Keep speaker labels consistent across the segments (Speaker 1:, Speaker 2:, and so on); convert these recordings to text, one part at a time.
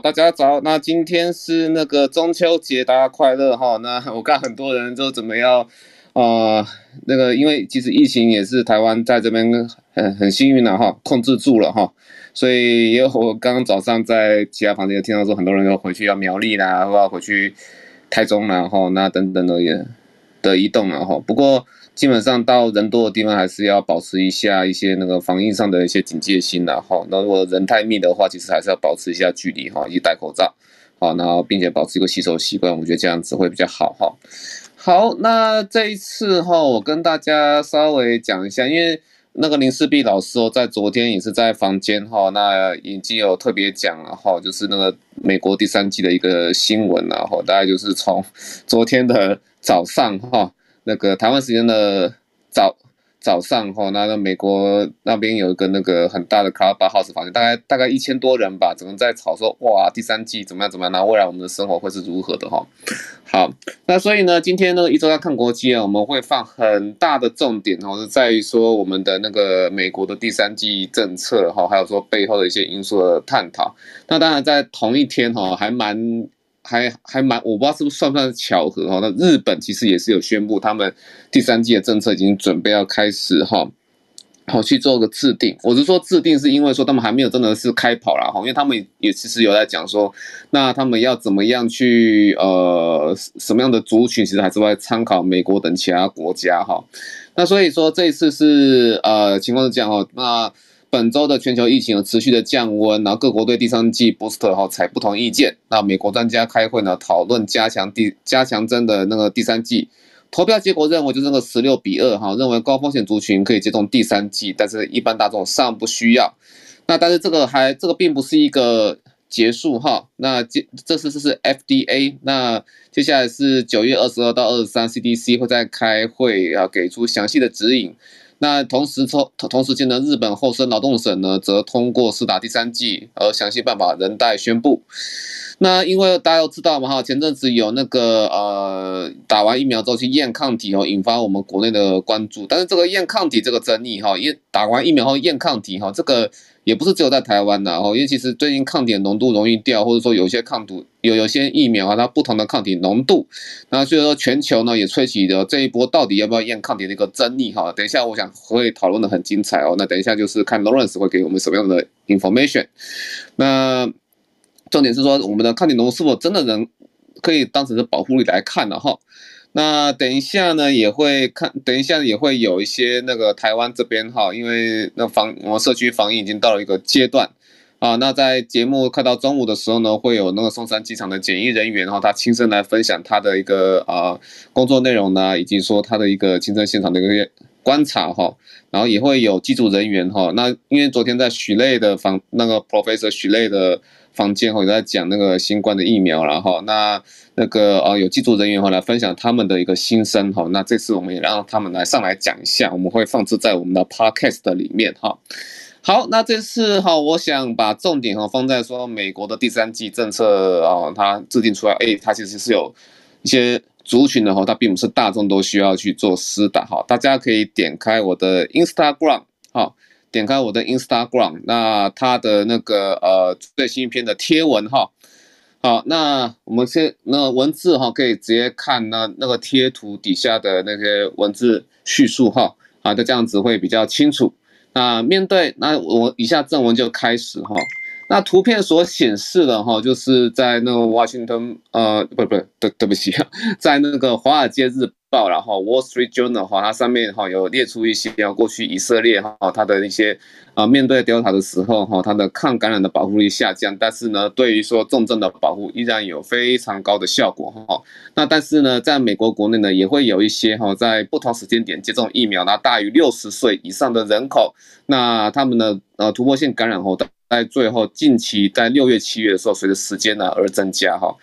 Speaker 1: 大家早，那今天是那个中秋节，大家快乐哈。那 我看很多人都怎么样，呃，那个因为其实疫情也是台湾在这边很很幸运的哈，控制住了哈。所以也有我刚刚早上在其他房间听到说，很多人要回去要苗栗啦，或要回去台中啦哈，那等等的也的移动了哈。不过。基本上到人多的地方，还是要保持一下一些那个防疫上的一些警戒心的哈。那如果人太密的话，其实还是要保持一下距离哈，以及戴口罩，好，然后并且保持一个洗手习惯，我觉得这样子会比较好哈。好，那这一次哈，我跟大家稍微讲一下，因为那个林世璧老师哦，在昨天也是在房间哈，那已经有特别讲了哈，就是那个美国第三季的一个新闻了哈，大概就是从 昨天的早上哈。那个台湾时间的早早上哈，那个美国那边有一个那个很大的 Clubhouse 房间，大概大概一千多人吧，只能在吵说哇，第三季怎么样怎么样，那未来我们的生活会是如何的哈？好，那所以呢，今天呢一周要看国际啊，我们会放很大的重点哈，是在于说我们的那个美国的第三季政策哈，还有说背后的一些因素的探讨。那当然在同一天哈，还蛮。还还蛮，我不知道是不是算不算巧合哈。那日本其实也是有宣布，他们第三季的政策已经准备要开始哈，好去做个制定。我是说制定，是因为说他们还没有真的是开跑了哈，因为他们也其实有在讲说，那他们要怎么样去呃什么样的族群，其实还是会参考美国等其他国家哈。那所以说这一次是呃情况是这样哈，那。本周的全球疫情有持续的降温，然后各国对第三季 booster 哈采不同意见。那美国专家开会呢，讨论加强第加强针的那个第三季。投票结果认为就是那个十六比二哈，认为高风险族群可以接种第三季，但是一般大众尚不需要。那但是这个还这个并不是一个结束哈。那这这次这是 FDA，那接下来是九月二十二到二十三，CDC 会再开会啊，给出详细的指引。那同时，同同时间呢，日本厚生劳动省呢，则通过施打第三剂，而详细办法仍待宣布。那因为大家都知道嘛，哈，前阵子有那个呃，打完疫苗之后去验抗体哦，引发我们国内的关注。但是这个验抗体这个争议哈，验打完疫苗后验抗体哈，这个。也不是只有在台湾的，哦，因为其实最近抗体浓度容易掉，或者说有些抗毒有有些疫苗啊，它不同的抗体浓度，那所以说全球呢也吹起了这一波到底要不要验抗体的一个争议哈。等一下我想会讨论的很精彩哦。那等一下就是看 Lawrence 会给我们什么样的 information。那重点是说我们的抗体浓度是否真的能可以当成是保护力来看的哈。那等一下呢，也会看，等一下也会有一些那个台湾这边哈，因为那防我们社区防疫已经到了一个阶段啊。那在节目看到中午的时候呢，会有那个松山机场的检疫人员哈，他亲身来分享他的一个啊工作内容呢，以及说他的一个亲身现场的一个观察哈。然后也会有机组人员哈。那因为昨天在许类的房那个 Professor 许类的。房间哈，有在讲那个新冠的疫苗了哈，那那个呃有机组人员哈来分享他们的一个心声哈，那这次我们也让他们来上来讲一下，我们会放置在我们的 podcast 里面哈。好，那这次哈，我想把重点哈放在说美国的第三季政策啊，它制定出来，哎，它其实是有一些族群的哈，它并不是大众都需要去做施打哈，大家可以点开我的 Instagram 哈。点开我的 Instagram，那它的那个呃最新一篇的贴文哈，好，那我们先那文字哈，可以直接看那那个贴图底下的那些文字叙述哈，啊，就这样子会比较清楚。那面对那我以下正文就开始哈，那图片所显示的哈，就是在那个 Washington 呃不不对对不起，在那个华尔街日报，然后 Wall Street Journal 哈，它上面哈有列出一些，过去以色列哈它的一些啊面对 Delta 的时候哈，它的抗感染的保护力下降，但是呢，对于说重症的保护依然有非常高的效果哈。那但是呢，在美国国内呢，也会有一些哈，在不同时间点接种疫苗，那大于六十岁以上的人口，那他们的呃突破性感染后，在最后近期在六月、七月的时候，随着时间呢而增加哈。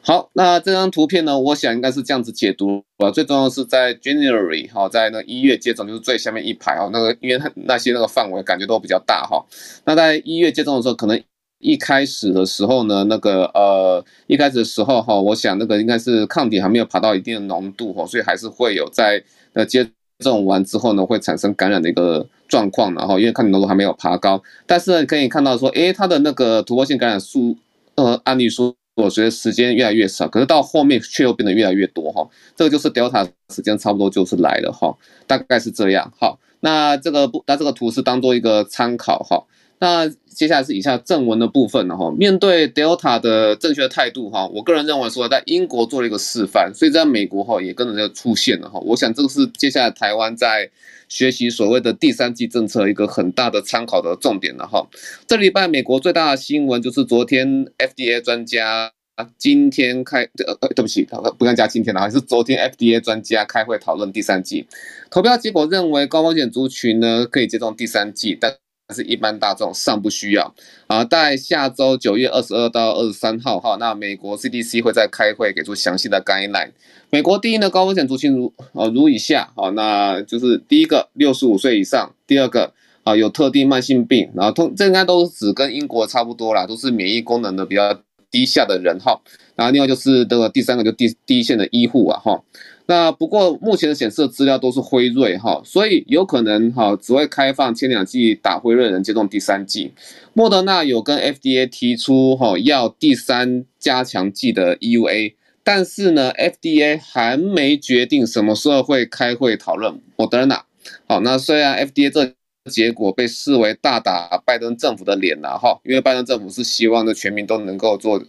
Speaker 1: 好，那这张图片呢，我想应该是这样子解读啊。最重要是在 January 哈，在那一月接种就是最下面一排哦，那个因为那些那个范围感觉都比较大哈。那在一月接种的时候，可能一开始的时候呢，那个呃一开始的时候哈，我想那个应该是抗体还没有爬到一定的浓度哈，所以还是会有在呃接种完之后呢，会产生感染的一个状况，然后因为抗体浓度还没有爬高，但是可以看到说，诶，它的那个突破性感染数。呃案例数我随着时间越来越少，可是到后面却又变得越来越多哈。这个就是 Delta 时间差不多就是来了哈，大概是这样。好，那这个不，那这个图是当做一个参考哈。那接下来是以下正文的部分了哈。面对 Delta 的正确态度哈，我个人认为说，在英国做了一个示范，所以在美国哈也跟着就出现了哈。我想这个是接下来台湾在学习所谓的第三季政策一个很大的参考的重点了哈。这礼拜美国最大的新闻就是昨天 FDA 专家今天开呃呃对不起，不敢加今天了，还是昨天 FDA 专家开会讨论第三季，投票结果认为高风险族群呢可以接种第三季，但是一般大众尚不需要啊，在下周九月二十二到二十三号哈，那美国 CDC 会再开会给出详细的 guideline。美国第一呢高风险族群如啊如以下啊，那就是第一个六十五岁以上，第二个啊有特定慢性病，然后通这应该都是指跟英国差不多啦，都是免疫功能的比较低下的人哈。然后另外就是这个第三个就第第一线的医护啊哈。那不过目前的显示的资料都是辉瑞哈，所以有可能哈只会开放前两剂打辉瑞人接种第三剂。莫德纳有跟 FDA 提出哈要第三加强剂的 EUA，但是呢 FDA 还没决定什么时候会开会讨论莫德纳。好，那虽然 FDA 这结果被视为大打拜登政府的脸了哈，因为拜登政府是希望的全民都能够做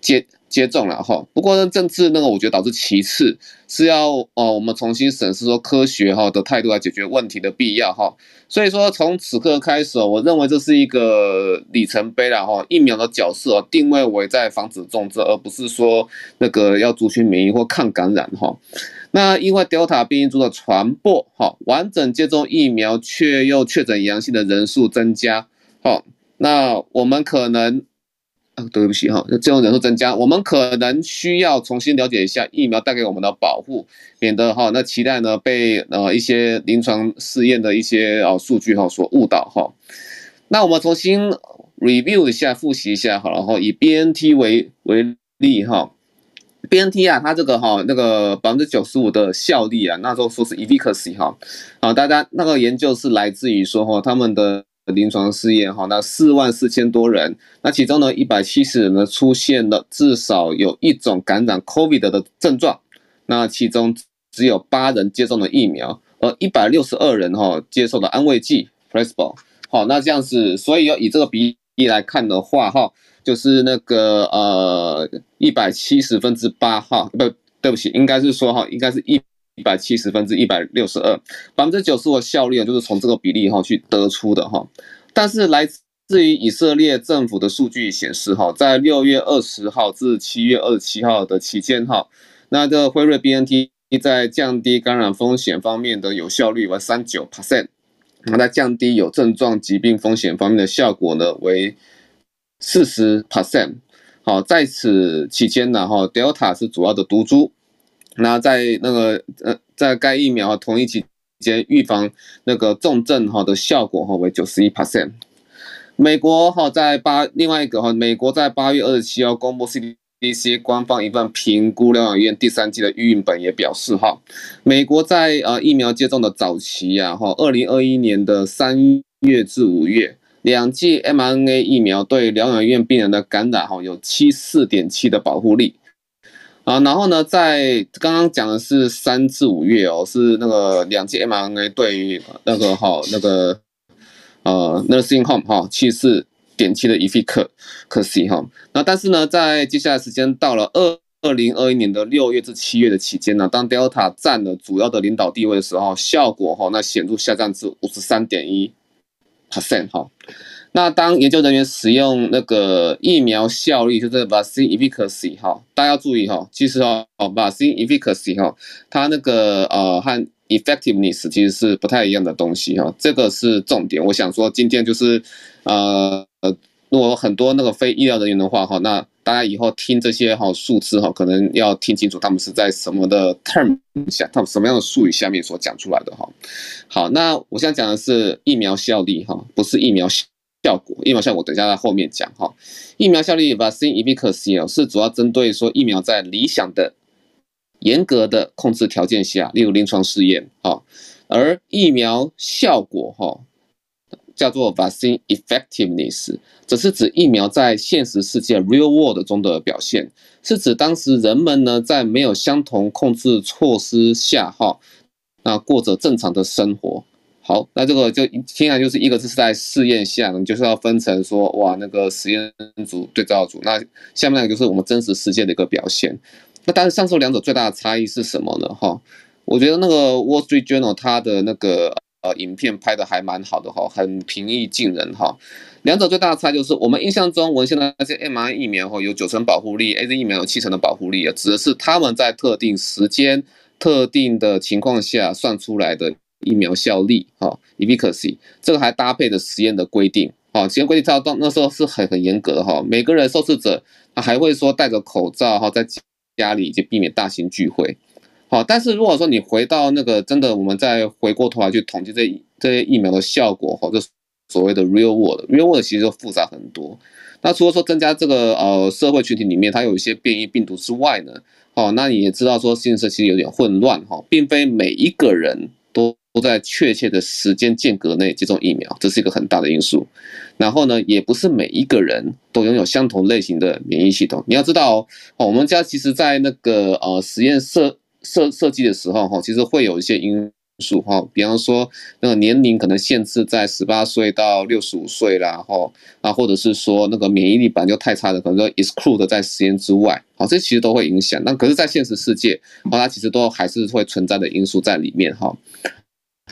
Speaker 1: 接。接种了哈，不过呢，政治那个我觉得导致其次是要哦，我们重新审视说科学哈的态度来解决问题的必要哈。所以说从此刻开始，我认为这是一个里程碑了哈。疫苗的角色定位为在防止重症，而不是说那个要族群免疫或抗感染哈。那因为 Delta 变异株的传播哈，完整接种疫苗却又确诊阳性的人数增加哈，那我们可能。啊，对不起哈，那这种人数增加，我们可能需要重新了解一下疫苗带给我们的保护，免得哈那期待呢被呃一些临床试验的一些啊数据哈所误导哈。那我们重新 review 一下，复习一下好了哈，以 BNT 为为例哈，BNT 啊，它这个哈那个百分之九十五的效力啊，那时候说是 efficacy 哈，啊，大家那个研究是来自于说哈他们的。临床试验哈，那四万四千多人，那其中呢一百七十人呢出现了至少有一种感染 COVID 的症状，那其中只有八人接种了疫苗，而一百六十二人哈接受了安慰剂 placebo。好，那这样子，所以要以这个比例来看的话哈，就是那个呃一百七十分之八哈，不对不起，应该是说哈，应该是一。一百七十分之一百六十二，百分之九十五的效率啊，就是从这个比例哈去得出的哈。但是来自于以色列政府的数据显示哈，在六月二十号至七月二十七号的期间哈，那这辉瑞 BNT 在降低感染风险方面的有效率为三九 percent，那在降低有症状疾病风险方面的效果呢为四十 percent。好，在此期间呢哈，Delta 是主要的毒株。那在那个呃，在该疫苗同一期间预防那个重症哈的效果哈为九十一 percent。美国哈在八另外一个哈，美国在八月二十七号公布 CDC 官方一份评估疗养院第三季的预印本也表示哈，美国在呃疫苗接种的早期呀哈，二零二一年的三月至五月，两剂 mRNA 疫苗对疗养院病人的感染哈有七四点七的保护力。啊，然后呢，在刚刚讲的是三至五月哦，是那个两剂 mRNA 对于那个哈那个呃 nursing home 哈七四点七的 efficacy 哈，那但是呢，在接下来时间到了二二零二一年的六月至七月的期间呢，当 Delta 占了主要的领导地位的时候，效果哈那显著下降至五十三点一 percent 哈。那当研究人员使用那个疫苗效率，就是 vaccine efficacy 哈，大家要注意哈，其实哦，vaccine efficacy 哈，它那个呃和 effectiveness 其实是不太一样的东西哈，这个是重点。我想说今天就是呃呃，如果很多那个非医疗人员的话哈，那大家以后听这些哈数字哈，可能要听清楚他们是在什么的 term 下，他们什么样的术语下面所讲出来的哈。好，那我现在讲的是疫苗效力哈，不是疫苗。效效果疫苗效果，等一下在后面讲哈。疫苗效力 vaccine efficacy 是主要针对说疫苗在理想的、严格的控制条件下，例如临床试验哈。而疫苗效果哈，叫做 vaccine effectiveness，这是指疫苗在现实世界 real world 中的表现，是指当时人们呢在没有相同控制措施下哈，那过着正常的生活。好，那这个就听起来就是一个是在试验下，你就是要分成说哇那个实验组、对照组，那下面那个就是我们真实世界的一个表现。那但是上述两者最大的差异是什么呢？哈，我觉得那个 Wall Street Journal 它的那个。呃，影片拍的还蛮好的哈，很平易近人哈。两者最大的差就是，我们印象中，文献的那些 mRNA 疫苗哈有九成保护力，AZ 疫苗有七成的保护力啊，指的是他们在特定时间、特定的情况下算出来的疫苗效力哈，efficacy。这个还搭配的实验的规定啊，实验规定到到那时候是很很严格的哈，每个人受试者他还会说戴着口罩哈，在家里以及避免大型聚会。好，但是如果说你回到那个真的，我们再回过头来去统计这这些疫苗的效果，哈，就所谓的 real world，real world 其实就复杂很多。那除了说增加这个呃社会群体里面它有一些变异病毒之外呢，哦，那你也知道说，现实其实有点混乱哈，并非每一个人都都在确切的时间间隔内接种疫苗，这是一个很大的因素。然后呢，也不是每一个人都拥有相同类型的免疫系统。你要知道哦，我们家其实在那个呃实验设。设设计的时候哈，其实会有一些因素哈，比方说那个年龄可能限制在十八岁到六十五岁啦哈，啊或者是说那个免疫力本来就太差的，可能说 exclude 在实验之外，好，这其实都会影响。那可是，在现实世界，它其实都还是会存在的因素在里面哈。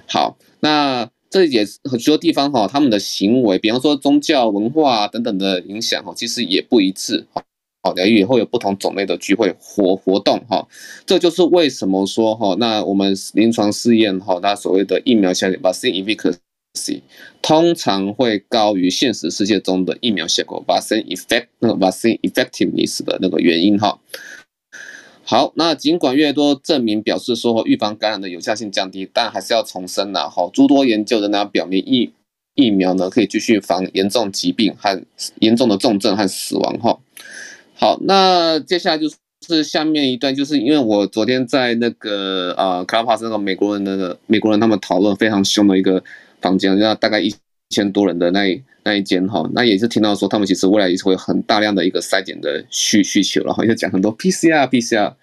Speaker 1: 好，那这也是很多地方哈，他们的行为，比方说宗教文化等等的影响哈，其实也不一致哈。好，然后也会有不同种类的聚会活活动哈，这就是为什么说哈，那我们临床试验哈，那所谓的疫苗效力 vaccine efficacy 通常会高于现实世界中的疫苗效果 vaccine effect 那个 vaccine effectiveness 的那个原因哈。好，那尽管越多证明表示说预防感染的有效性降低，但还是要重申呐哈，诸多研究仍然表明疫疫苗呢可以继续防严重疾病和严重的重症和死亡哈。好，那接下来就是下面一段，就是因为我昨天在那个呃 c l u b h o u s 那个美国人的美国人他们讨论非常凶的一个房间，那大概一千多人的那一那一间哈，那也是听到说他们其实未来也是会有很大量的一个筛检的需需求了哈，就讲很多 PCR PCR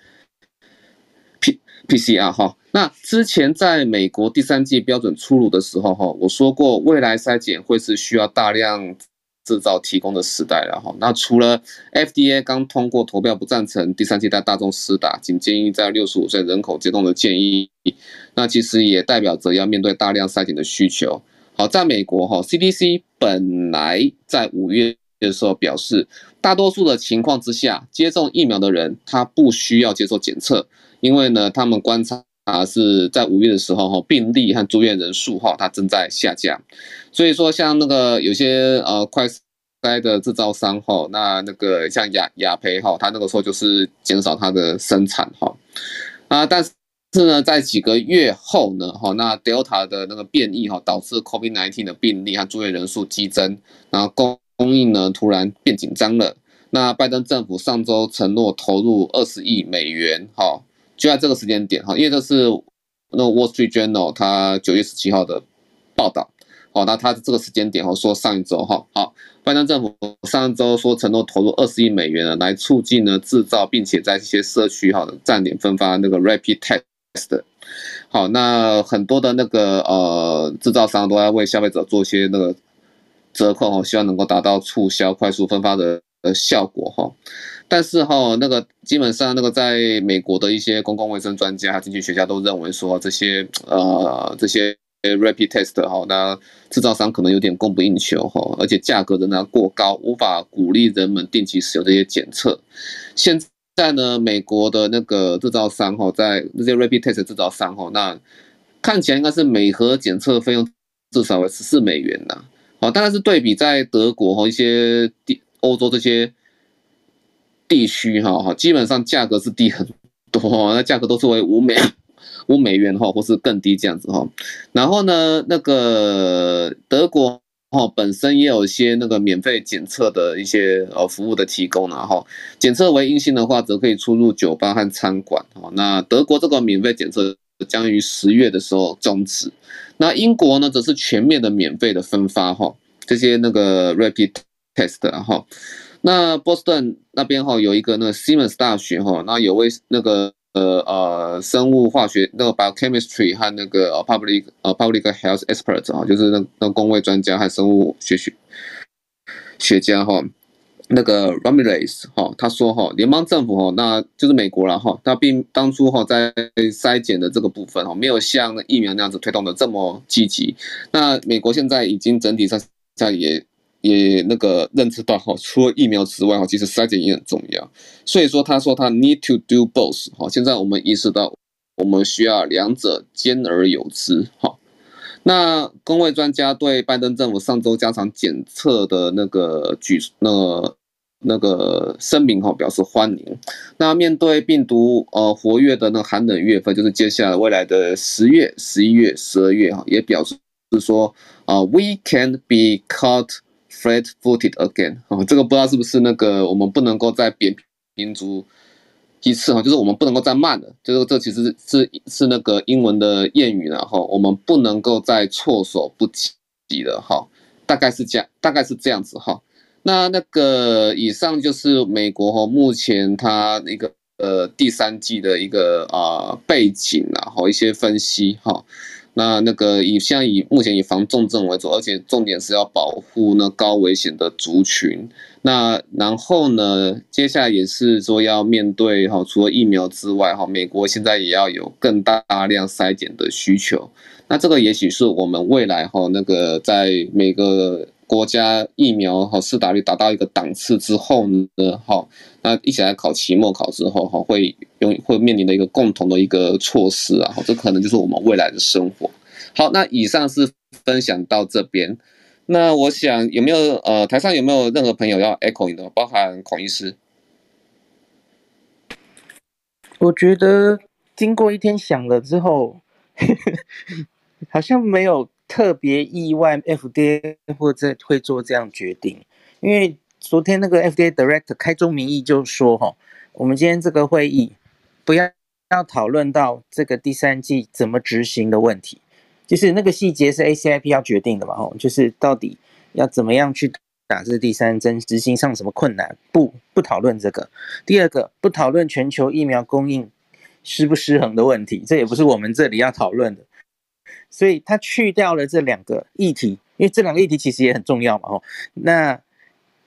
Speaker 1: P PCR 哈，那之前在美国第三季标准出炉的时候哈，我说过未来筛检会是需要大量。制造提供的时代了哈，那除了 FDA 刚通过投票不赞成第三季在大众施打，仅建议在六十五岁人口接种的建议，那其实也代表着要面对大量筛检的需求。好，在美国哈，CDC 本来在五月的时候表示，大多数的情况之下，接种疫苗的人他不需要接受检测，因为呢，他们观察。啊，是在五月的时候哈，病例和住院人数哈，它正在下降，所以说像那个有些呃快筛的制造商哈，那那个像雅雅培哈，它那个时候就是减少它的生产哈，啊，但是是呢，在几个月后呢哈，那 Delta 的那个变异哈，导致 COVID-19 的病例和住院人数激增，然后供供应呢突然变紧张了，那拜登政府上周承诺投入二十亿美元哈。就在这个时间点哈，因为这是那 Wall Street Journal 它九月十七号的报道，好，那它这个时间点哈说上一周哈，好，拜登政府上周说承诺投入二十亿美元呢，来促进呢制造，并且在一些社区哈站点分发那个 Rapid Test，好，那很多的那个呃制造商都在为消费者做一些那个折扣哈，希望能够达到促销、快速分发的呃效果哈。但是哈，那个基本上那个在美国的一些公共卫生专家经济学家都认为说，这些呃这些 rapid test 哈，那制造商可能有点供不应求哈，而且价格仍然过高，无法鼓励人们定期使用这些检测。现在在呢，美国的那个制造商哈，在这些 rapid test 制造商哈，那看起来应该是每盒检测费用至少为十四美元呐。好，当然是对比在德国和一些地欧洲这些。地区哈哈，基本上价格是低很多，那价格都是为五美五美元哈，或是更低这样子哈。然后呢，那个德国哈本身也有一些那个免费检测的一些呃服务的提供，然后检测为阴性的话，则可以出入酒吧和餐馆哈。那德国这个免费检测将于十月的时候终止。那英国呢，则是全面的免费的分发哈这些那个 rapid test 哈。那波士顿那边哈有一个那个 Simmons 大学哈，那有位那个呃呃生物化学那个 biochemistry 和那个 public 呃 public health expert 啊，就是那那公卫专家和生物学学学家哈。那个 Ramirez 哈，他说哈，联邦政府哈，那就是美国了哈，他并当初哈在筛检的这个部分哈，没有像疫苗那样子推动的这么积极。那美国现在已经整体上在也也那个认知到哈，除了疫苗之外哈，其实筛检也很重要。所以说他说他 need to do both 哈，现在我们意识到我们需要两者兼而有之哈。那公卫专家对拜登政府上周加强检测的那个举那个。那个声明哈表示欢迎。那面对病毒呃活跃的那寒冷月份，就是接下来未来的十月、十一月、十二月哈，也表示是说啊，we can be caught flat-footed again 啊，这个不知道是不是那个我们不能够再扁平足一次哈，就是我们不能够再慢了，就是这其实是是那个英文的谚语了哈，我们不能够再措手不及了哈，大概是这样，大概是这样子哈。那那个以上就是美国哈，目前它一个呃第三季的一个啊背景啊，和一些分析哈。那那个以现在以目前以防重症为主，而且重点是要保护那高危险的族群。那然后呢，接下来也是说要面对哈，除了疫苗之外哈，美国现在也要有更大量筛检的需求。那这个也许是我们未来哈那个在每个。国家疫苗哈施打率达到一个档次之后呢，哈，那一起来考期末考之后哈，会用会面临的一个共同的一个措施啊，这可能就是我们未来的生活。好，那以上是分享到这边，那我想有没有呃台上有没有任何朋友要 echo 的，包含孔医师？
Speaker 2: 我觉得经过一天想了之后，好像没有。特别意外，FDA 或者会做这样决定，因为昨天那个 FDA Director 开宗明义就说：“哈，我们今天这个会议不要要讨论到这个第三季怎么执行的问题，就是那个细节是 ACIP 要决定的嘛，哦，就是到底要怎么样去打这第三针，执行上什么困难，不不讨论这个。第二个，不讨论全球疫苗供应失不失衡的问题，这也不是我们这里要讨论的。”所以他去掉了这两个议题，因为这两个议题其实也很重要嘛，吼。那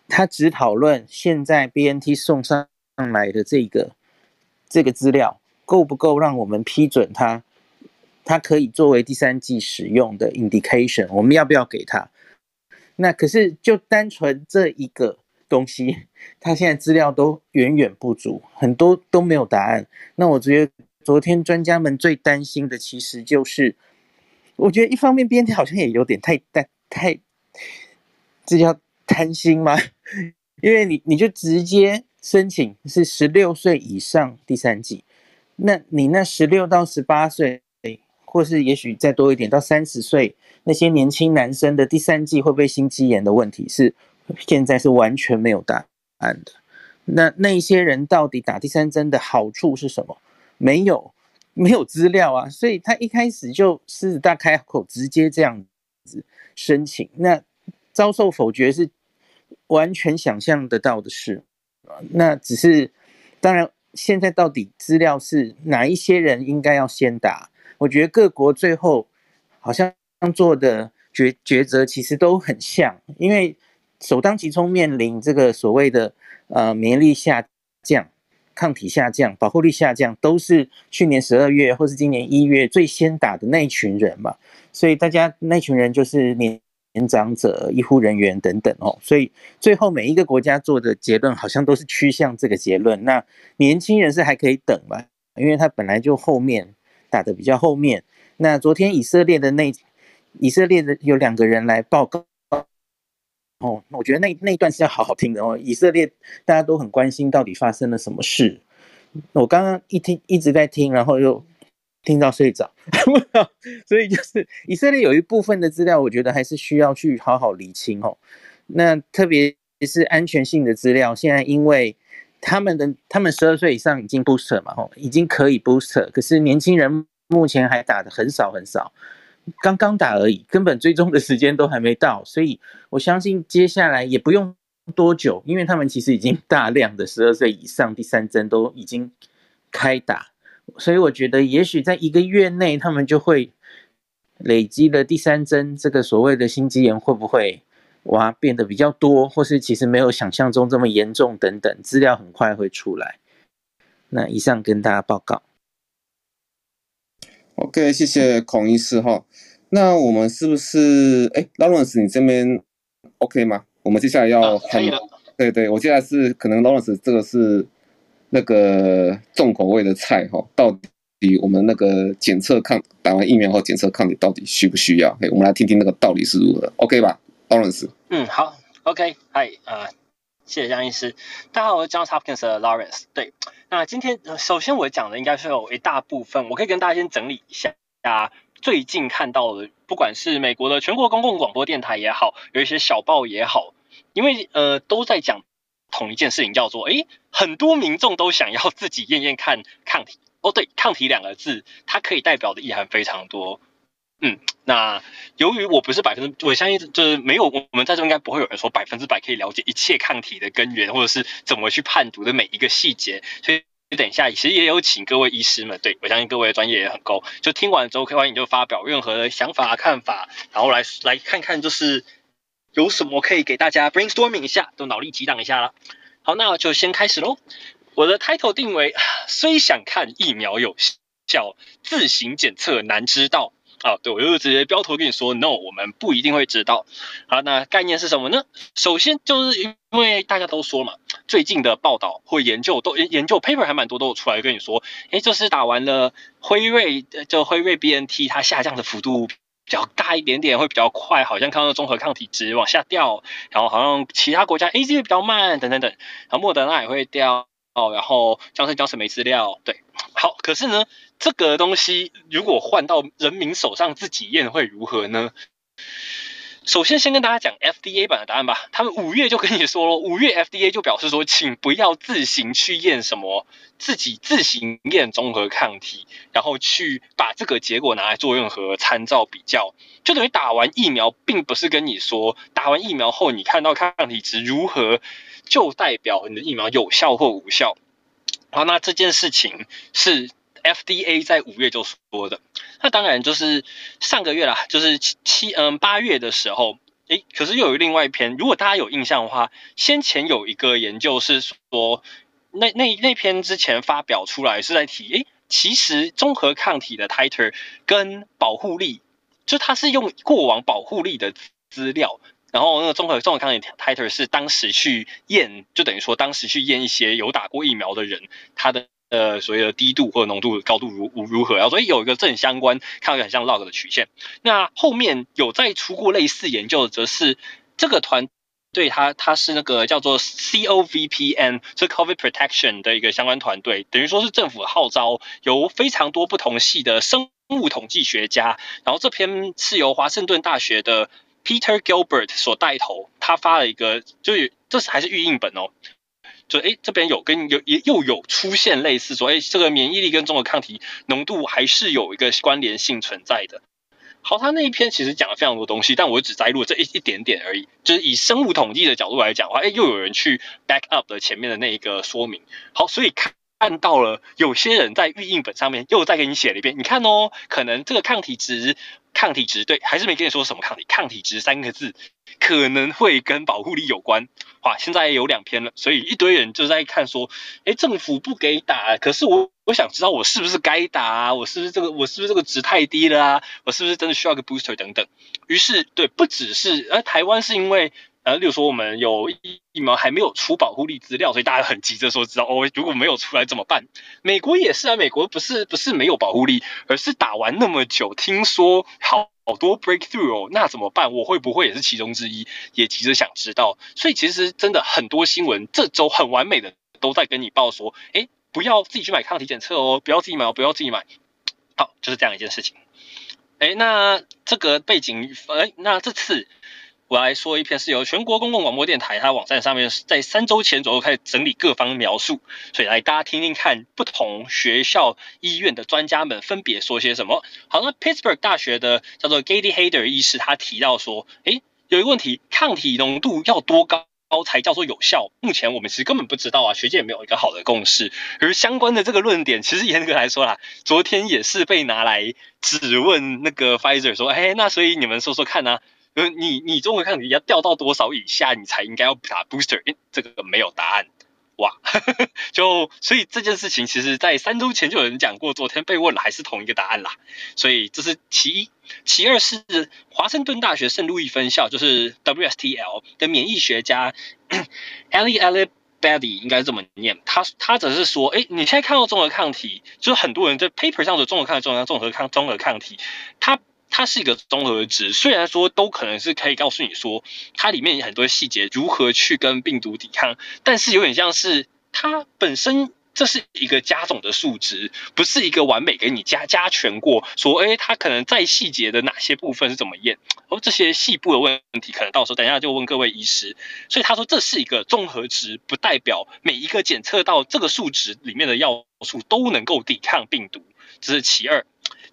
Speaker 2: 他只讨论现在 BNT 送上来的这个这个资料够不够让我们批准他，他可以作为第三季使用的 indication，我们要不要给他？那可是就单纯这一个东西，他现在资料都远远不足，很多都没有答案。那我觉得昨天专家们最担心的其实就是。我觉得一方面 BNT 好像也有点太太太，这叫贪心吗？因为你你就直接申请是十六岁以上第三剂，那你那十六到十八岁，或是也许再多一点到三十岁那些年轻男生的第三剂会不会心肌炎的问题是现在是完全没有答案的。那那些人到底打第三针的好处是什么？没有。没有资料啊，所以他一开始就狮子大开口，直接这样子申请，那遭受否决是完全想象得到的事。那只是，当然，现在到底资料是哪一些人应该要先打？我觉得各国最后好像做的抉抉择其实都很像，因为首当其冲面临这个所谓的呃免疫力下降。抗体下降，保护力下降，都是去年十二月或是今年一月最先打的那一群人嘛，所以大家那群人就是年年长者、医护人员等等哦，所以最后每一个国家做的结论好像都是趋向这个结论。那年轻人是还可以等嘛，因为他本来就后面打的比较后面。那昨天以色列的那以色列的有两个人来报告。哦，我觉得那那一段是要好好听的哦。以色列大家都很关心到底发生了什么事。我刚刚一听一直在听，然后又听到睡着，所以就是以色列有一部分的资料，我觉得还是需要去好好理清哦。那特别是安全性的资料，现在因为他们的他们十二岁以上已经 booster 嘛，吼，已经可以 booster，可是年轻人目前还打的很少很少，刚刚打而已，根本追踪的时间都还没到，所以我相信接下来也不用多久，因为他们其实已经大量的十二岁以上第三针都已经开打，所以我觉得也许在一个月内他们就会累积了第三针这个所谓的心肌炎会不会哇变得比较多，或是其实没有想象中这么严重等等，资料很快会出来。那以上跟大家报告。
Speaker 1: OK，谢谢孔医师哈。那我们是不是哎，Lawrence 你这边 OK 吗？我们接下来要看，啊、对对，我接下来是可能 Lawrence 这个是那个重口味的菜哈。到底我们那个检测抗打完疫苗后检测抗体到底需不需要？哎，我们来听听那个道理是如何，OK 吧，Lawrence？
Speaker 3: 嗯，好，OK，嗨啊。谢谢江医师，大家好，我是 Johns Hopkins 的 Lawrence。对，那今天首先我讲的应该是有一大部分，我可以跟大家先整理一下。啊，最近看到的，不管是美国的全国公共广播电台也好，有一些小报也好，因为呃都在讲同一件事情，叫做诶，很多民众都想要自己验验看抗体。哦，对，抗体两个字，它可以代表的意涵非常多。嗯，那由于我不是百分之，我相信就是没有，我们在这应该不会有人说百分之百可以了解一切抗体的根源，或者是怎么去判读的每一个细节，所以等一下其实也有请各位医师们，对，我相信各位专业也很够，就听完之后可以欢迎就发表任何的想法看法，然后来来看看就是有什么可以给大家 brainstorming 一下，都脑力激荡一下了。好，那就先开始喽。我的 title 定为虽想看疫苗有效，自行检测难知道。啊，对，我就直接标头跟你说，no，我们不一定会知道。好，那概念是什么呢？首先就是因为大家都说嘛，最近的报道或研究都研究 paper 还蛮多，都有出来跟你说，诶，就是打完了辉瑞，就辉瑞 BNT，它下降的幅度比较大一点点，会比较快，好像看到综合抗体值往下掉，然后好像其他国家 AZ 会比较慢，等等等，然后莫德纳也会掉。哦，然后江生江生没资料，对，好，可是呢，这个东西如果换到人民手上自己验会如何呢？首先，先跟大家讲 FDA 版的答案吧。他们五月就跟你说了，五月 FDA 就表示说，请不要自行去验什么，自己自行验综合抗体，然后去把这个结果拿来做任何参照比较，就等于打完疫苗，并不是跟你说打完疫苗后你看到抗体值如何，就代表你的疫苗有效或无效。好，那这件事情是。FDA 在五月就说的，那当然就是上个月啦，就是七七嗯八月的时候，诶，可是又有另外一篇，如果大家有印象的话，先前有一个研究是说，那那那篇之前发表出来是在提，诶，其实综合抗体的 titer 跟保护力，就它是用过往保护力的资料，然后那个综合综合抗体 titer 是当时去验，就等于说当时去验一些有打过疫苗的人，他的。呃，所谓的低度或者浓度高度如如何？然后所以有一个正相关，看起来很像 log 的曲线。那后面有再出过类似研究的，则是这个团队，它它是那个叫做 COVPN，是 COVID Protection 的一个相关团队，等于说是政府号召，由非常多不同系的生物统计学家，然后这篇是由华盛顿大学的 Peter Gilbert 所带头，他发了一个，就是这是还是预印本哦。就诶，这边有跟有也又有出现类似说，诶，这个免疫力跟综合抗体浓度还是有一个关联性存在的。好，他那一篇其实讲了非常多东西，但我只摘录这一一点点而已。就是以生物统计的角度来讲的话，诶，又有人去 back up 的前面的那一个说明。好，所以看到了有些人在预印本上面又再给你写了一遍，你看哦，可能这个抗体值。抗体值对，还是没跟你说什么抗体？抗体值三个字可能会跟保护力有关。哇，现在有两篇了，所以一堆人就在看说，哎，政府不给打，可是我我想知道我是不是该打啊？我是不是这个我是不是这个值太低了啊？我是不是真的需要个 booster 等等？于是对，不只是，而台湾是因为。呃，例如说我们有疫苗还没有出保护力资料，所以大家很急着说知道哦，如果没有出来怎么办？美国也是啊，美国不是不是没有保护力，而是打完那么久，听说好好多 breakthrough 哦，那怎么办？我会不会也是其中之一？也急着想知道。所以其实真的很多新闻这周很完美的都在跟你报说，哎，不要自己去买抗体检测哦，不要自己买哦，不要自己买。好，就是这样一件事情。哎，那这个背景，哎，那这次。我来说一篇是由全国公共广播电台它网站上面在三周前左右开始整理各方描述，所以来大家听听看不同学校医院的专家们分别说些什么。好，那 Pittsburgh 大学的叫做 Gady Hader 医师他提到说，诶，有一个问题，抗体浓度要多高？才叫做有效，目前我们其实根本不知道啊，学界也没有一个好的共识。而相关的这个论点，其实严格来说啦，昨天也是被拿来质问那个 Pfizer 说，哎，那所以你们说说看啊，呃，你你中和抗体要掉到多少以下，你才应该要打 booster？这个没有答案。哇，就所以这件事情，其实在三周前就有人讲过，昨天被问了，还是同一个答案啦。所以这是其一，其二是华盛顿大学圣路易分校，就是 WSTL 的免疫学家 Ali Alibadi 应该这么念，他他则是说，哎，你现在看到综合抗体，就是很多人在 paper 上的综合抗体，综合抗综合抗体，他。它是一个综合值，虽然说都可能是可以告诉你说它里面有很多细节如何去跟病毒抵抗，但是有点像是它本身这是一个加总的数值，不是一个完美给你加加权过，说哎它可能在细节的哪些部分是怎么验，哦这些细部的问题可能到时候等一下就问各位医师，所以他说这是一个综合值，不代表每一个检测到这个数值里面的要素都能够抵抗病毒，这是其二。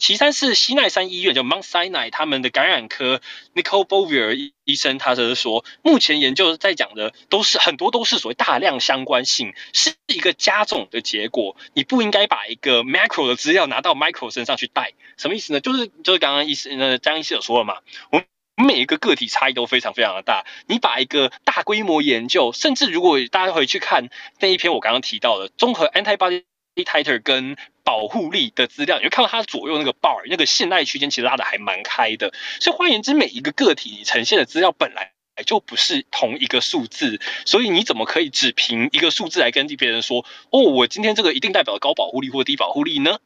Speaker 3: 其三是西奈山医院，就 Mount Sinai 他们的感染科 Nicole Bovier 医生，他则是说，目前研究在讲的都是很多都是所谓大量相关性，是一个加重的结果。你不应该把一个 macro 的资料拿到 micro 身上去带，什么意思呢？就是就是刚刚医生呃张医师有说了嘛，我们每一个个体差异都非常非常的大，你把一个大规模研究，甚至如果大家回去看那一篇我刚刚提到的综合 antibody titer 跟保护力的资料，你会看到它左右那个 bar 那个信赖区间其实拉的还蛮开的，所以换言之，每一个个体你呈现的资料本来就不是同一个数字，所以你怎么可以只凭一个数字来跟别人说，哦，我今天这个一定代表高保护力或低保护力呢？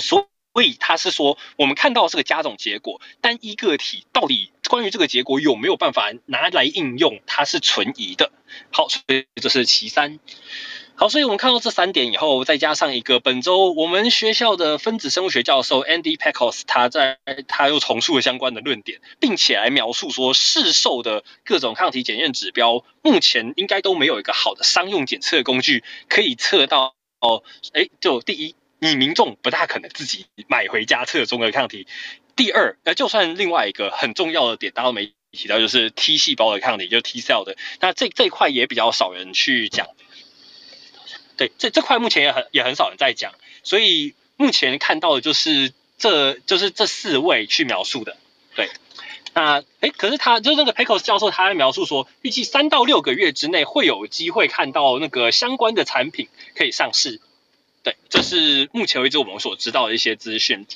Speaker 3: 所以他是说，我们看到这个加总结果，单一个体到底关于这个结果有没有办法拿来应用，它是存疑的。好，所以这是其三。好，所以我们看到这三点以后，再加上一个本周我们学校的分子生物学教授 Andy Peckos，他在他又重述了相关的论点，并且来描述说，市售的各种抗体检验指标，目前应该都没有一个好的商用检测工具可以测到哦。哎，就第一，你民众不大可能自己买回家测中和抗体；第二，呃，就算另外一个很重要的点，大家都没提到，就是 T 细胞的抗体，就 T cell 的，那这这一块也比较少人去讲。对，这这块目前也很也很少人在讲，所以目前看到的就是这就是这四位去描述的。对，那哎，可是他就是那个 Pecos 教授，他在描述说，预计三到六个月之内会有机会看到那个相关的产品可以上市。对，这是目前为止我们所知道的一些资讯。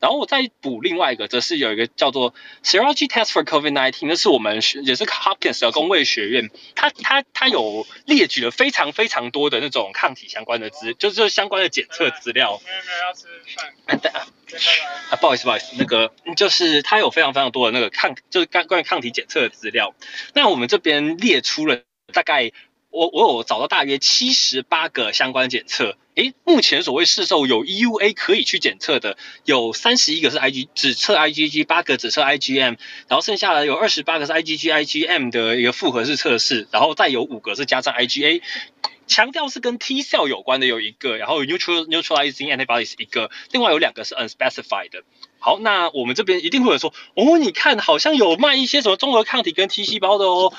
Speaker 3: 然后我再补另外一个，则是有一个叫做 Serology Test for COVID-19，那是我们也是 Hopkins 的公卫学院，它它它有列举了非常非常多的那种抗体相关的资，就是相关的检测资料。没有没有要吃饭。啊，不好意思不好意思，那个就是它有非常非常多的那个抗，就是关关于抗体检测的资料。那我们这边列出了大概。我我有找到大约七十八个相关检测，诶，目前所谓市售有 EUA 可以去检测的，有三十一个是 IG 只测 IgG，八个只测 IgM，然后剩下的有二十八个是 IgG IgM 的一个复合式测试，然后再有五个是加上 IgA，强调是跟 T cell 有关的有一个，然后 neutral neutralizing antibodies 一个，另外有两个是 unspecified。好，那我们这边一定会有说，哦，你看好像有卖一些什么综合抗体跟 T 细胞的哦。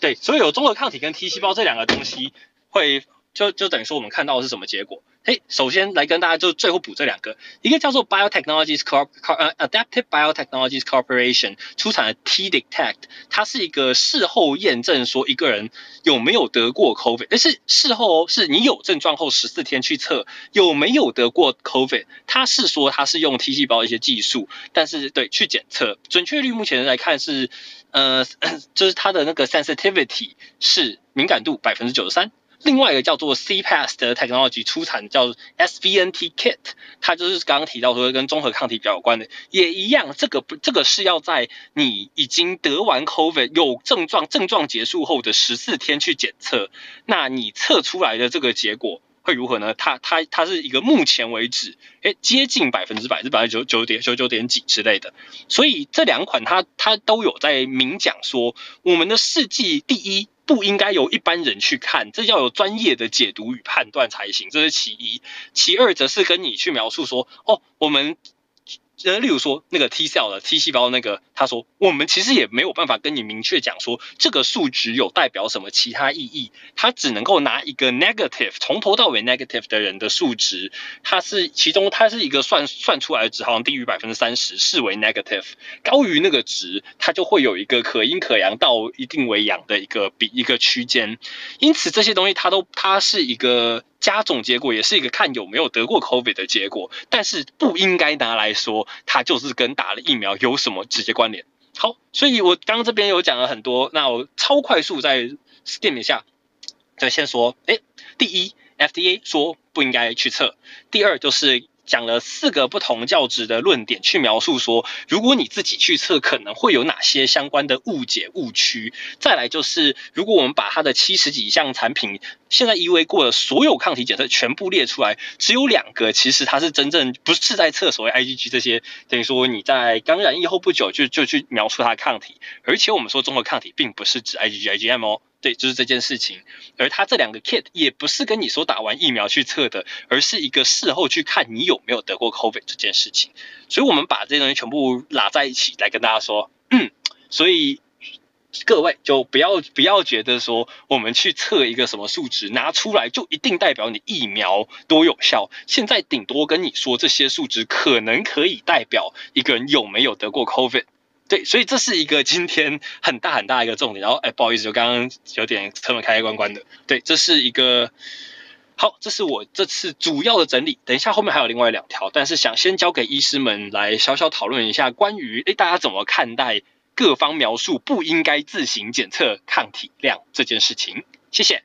Speaker 3: 对，所以有综合抗体跟 T 细胞这两个东西会，就就等于说我们看到的是什么结果？嘿，首先来跟大家就最后补这两个，一个叫做 Biotechnologies Corp 呃 Adaptive Biotechnologies Corporation 出产的 T-Detect，它是一个事后验证说一个人有没有得过 COVID，但是事后哦，是你有症状后十四天去测有没有得过 COVID，它是说它是用 T 细胞一些技术，但是对去检测准确率目前来看是呃 就是它的那个 sensitivity 是敏感度百分之九十三。另外一个叫做 CPAS 的 technology 出产叫 SVNT kit，它就是刚刚提到说跟综合抗体比较有关的，也一样，这个不这个是要在你已经得完 COVID 有症状症状结束后的十四天去检测，那你测出来的这个结果会如何呢？它它它是一个目前为止，哎，接近百分之百，是百分之九九点九九点几之类的。所以这两款它它都有在明讲说，我们的试剂第一不应该由一般人去看，这要有专业的解读与判断才行，这是其一。其二则是跟你去描述说，哦，我们。呃，例如说那个 T cell 的 T 细胞那个，他说我们其实也没有办法跟你明确讲说这个数值有代表什么其他意义，他只能够拿一个 negative 从头到尾 negative 的人的数值，它是其中它是一个算算出来的值，好像低于百分之三十视为 negative，高于那个值，它就会有一个可阴可阳到一定为阳的一个比一个区间，因此这些东西它都它是一个。加总结果也是一个看有没有得过 COVID 的结果，但是不应该拿来说它就是跟打了疫苗有什么直接关联。好，所以我刚刚这边有讲了很多，那我超快速在电影下就先说，哎，第一，FDA 说不应该去测，第二就是。讲了四个不同教职的论点，去描述说，如果你自己去测，可能会有哪些相关的误解误区。再来就是，如果我们把它的七十几项产品，现在 EUA 过的所有抗体检测全部列出来，只有两个，其实它是真正不是在测所谓 IgG 这些，等于说你在刚染疫后不久就就去描述它的抗体，而且我们说中和抗体并不是指 IgG、IgM 哦。对，就是这件事情。而他这两个 kit 也不是跟你说打完疫苗去测的，而是一个事后去看你有没有得过 COVID 这件事情。所以，我们把这些东西全部拉在一起来跟大家说，嗯，所以各位就不要不要觉得说我们去测一个什么数值拿出来就一定代表你疫苗多有效。现在顶多跟你说这些数值可能可以代表一个人有没有得过 COVID。对，所以这是一个今天很大很大一个重点。然后，哎，不好意思，就刚刚有点车门开开关关的。对，这是一个好，这是我这次主要的整理。等一下后面还有另外两条，但是想先交给医师们来小小讨论一下关于哎大家怎么看待各方描述不应该自行检测抗体量这件事情。谢谢。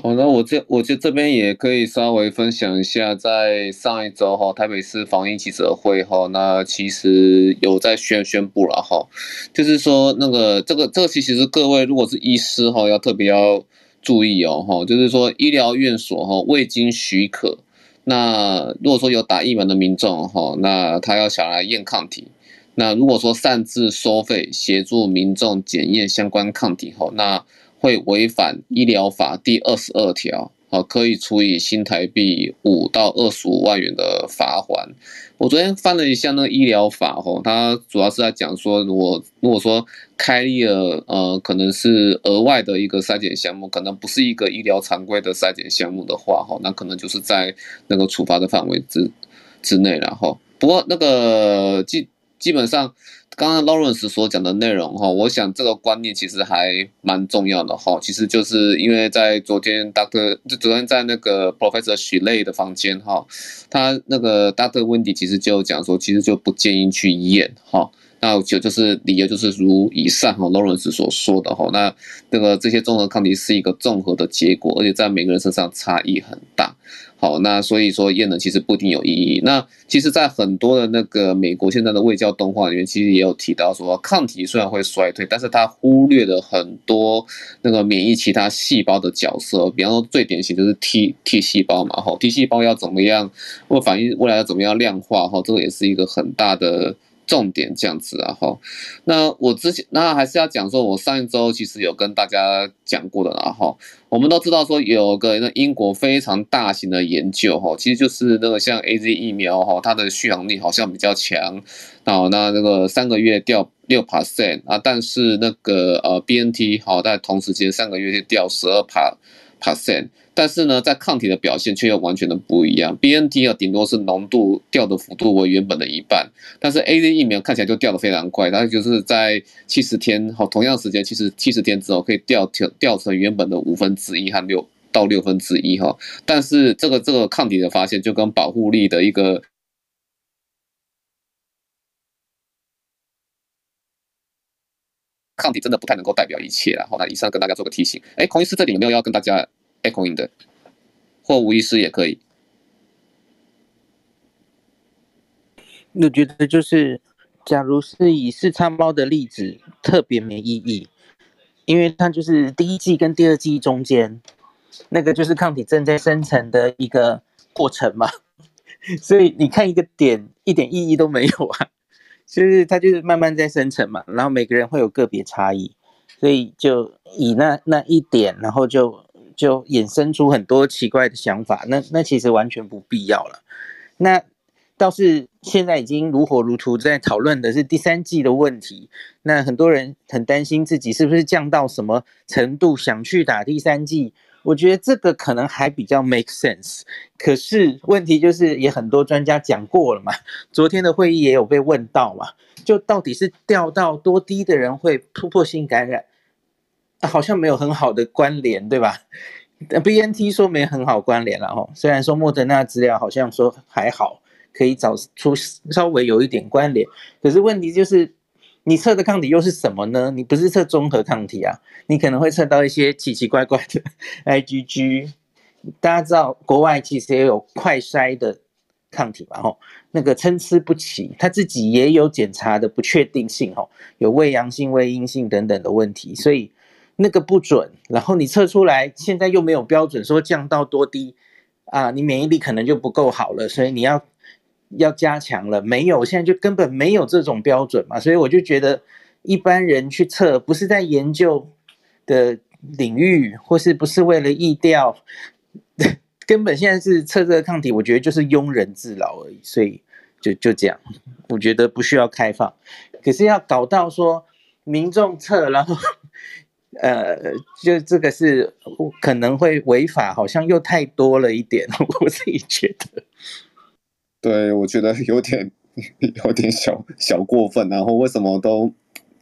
Speaker 1: 哦，那我这我这这边也可以稍微分享一下，在上一周哈，台北市防疫记者会哈，那其实有在宣宣布了哈，就是说那个这个这个其实各位如果是医师哈，要特别要注意哦哈，就是说医疗院所哈未经许可，那如果说有打疫苗的民众哈，那他要想来验抗体，那如果说擅自收费协助民众检验相关抗体后，那会违反医疗法第二十二条，好，可以处以新台币五到二十五万元的罚款。我昨天翻了一下那个医疗法，吼，它主要是在讲说，如果如果说开立了，呃，可能是额外的一个筛检项目，可能不是一个医疗常规的筛检项目的话，吼，那可能就是在那个处罚的范围之之内了，吼。不过那个基基本上。刚刚 Lawrence 所讲的内容哈，我想这个观念其实还蛮重要的哈。其实就是因为在昨天 Doctor 就昨天在那个 Professor 许雷的房间哈，他那个 Doctor Wendy 其实就讲说，其实就不建议去验哈。那就就是理由就是如以上哈，Lawrence 所说的哈，那那个这些综合抗体是一个综合的结果，而且在每个人身上差异很大。好，那所以说验了其实不一定有意义。那其实，在很多的那个美国现在的卫教动画里面，其实也有提到说，抗体虽然会衰退，但是它忽略了很多那个免疫其他细胞的角色。比方说，最典型就是 T T 细胞嘛，哈，T 细胞要怎么样或反应未来要怎么样量化，哈，这个也是一个很大的。重点这样子啊，哈，那我之前那还是要讲说，我上一周其实有跟大家讲过的啦，哈，我们都知道说有个那英国非常大型的研究，哈，其实就是那个像 AZ 疫苗，哈，它的续航力好像比较强，好，那那个三个月掉六 percent 啊，但是那个呃 BNT 好，在同时间三个月就掉十二 percent。但是呢，在抗体的表现却又完全的不一样。BNT 啊，顶多是浓度掉的幅度为原本的一半，但是 AZ 疫苗看起来就掉的非常快，它就是在七十天，好，同样时间，其实七十天之后可以掉掉掉成原本的五分之一和六到六分之一哈。但是这个这个抗体的发现就跟保护力的一个抗体真的不太能够代表一切了。好，那以上跟大家做个提醒。哎，孔医师这里有没有要跟大家？echoing 的，或无意识也可以。
Speaker 2: 我觉得就是，假如是以四叉猫的例子，特别没意义，因为它就是第一季跟第二季中间，那个就是抗体正在生成的一个过程嘛。所以你看一个点一点意义都没有啊，就是它就是慢慢在生成嘛，然后每个人会有个别差异，所以就以那那一点，然后就就衍生出很多奇怪的想法，那那其实完全不必要了。那倒是现在已经如火如荼在讨论的是第三季的问题，那很多人很担心自己是不是降到什么程度想去打第三季。我觉得这个可能还比较 make sense，可是问题就是也很多专家讲过了嘛，昨天的会议也有被问到嘛，就到底是掉到多低的人会突破性感染，好像没有很好的关联，对吧？BNT 说没很好关联了哈，虽然说莫德纳资料好像说还好，可以找出稍微有一点关联，可是问题就是。你测的抗体又是什么呢？你不是测综合抗体啊，你可能会测到一些奇奇怪怪的 IgG。大家知道国外其实也有快筛的抗体嘛？吼，那个参差不齐，他自己也有检查的不确定性，吼，有伪阳性、伪阴性等等的问题，所以那个不准。然后你测出来，现在又没有标准说降到多低啊，你免疫力可能就不够好了，所以你要。要加强了没有？现在就根本没有这种标准嘛，所以我就觉得一般人去测，不是在研究的领域，或是不是为了疫调，根本现在是测这个抗体，我觉得就是庸人自扰而已。所以就就这样，我觉得不需要开放。可是要搞到说民众测，然后呃，就这个是可能会违法，好像又太多了一点，我自己觉得。
Speaker 1: 对，我觉得有点 有点小小过分，然后为什么都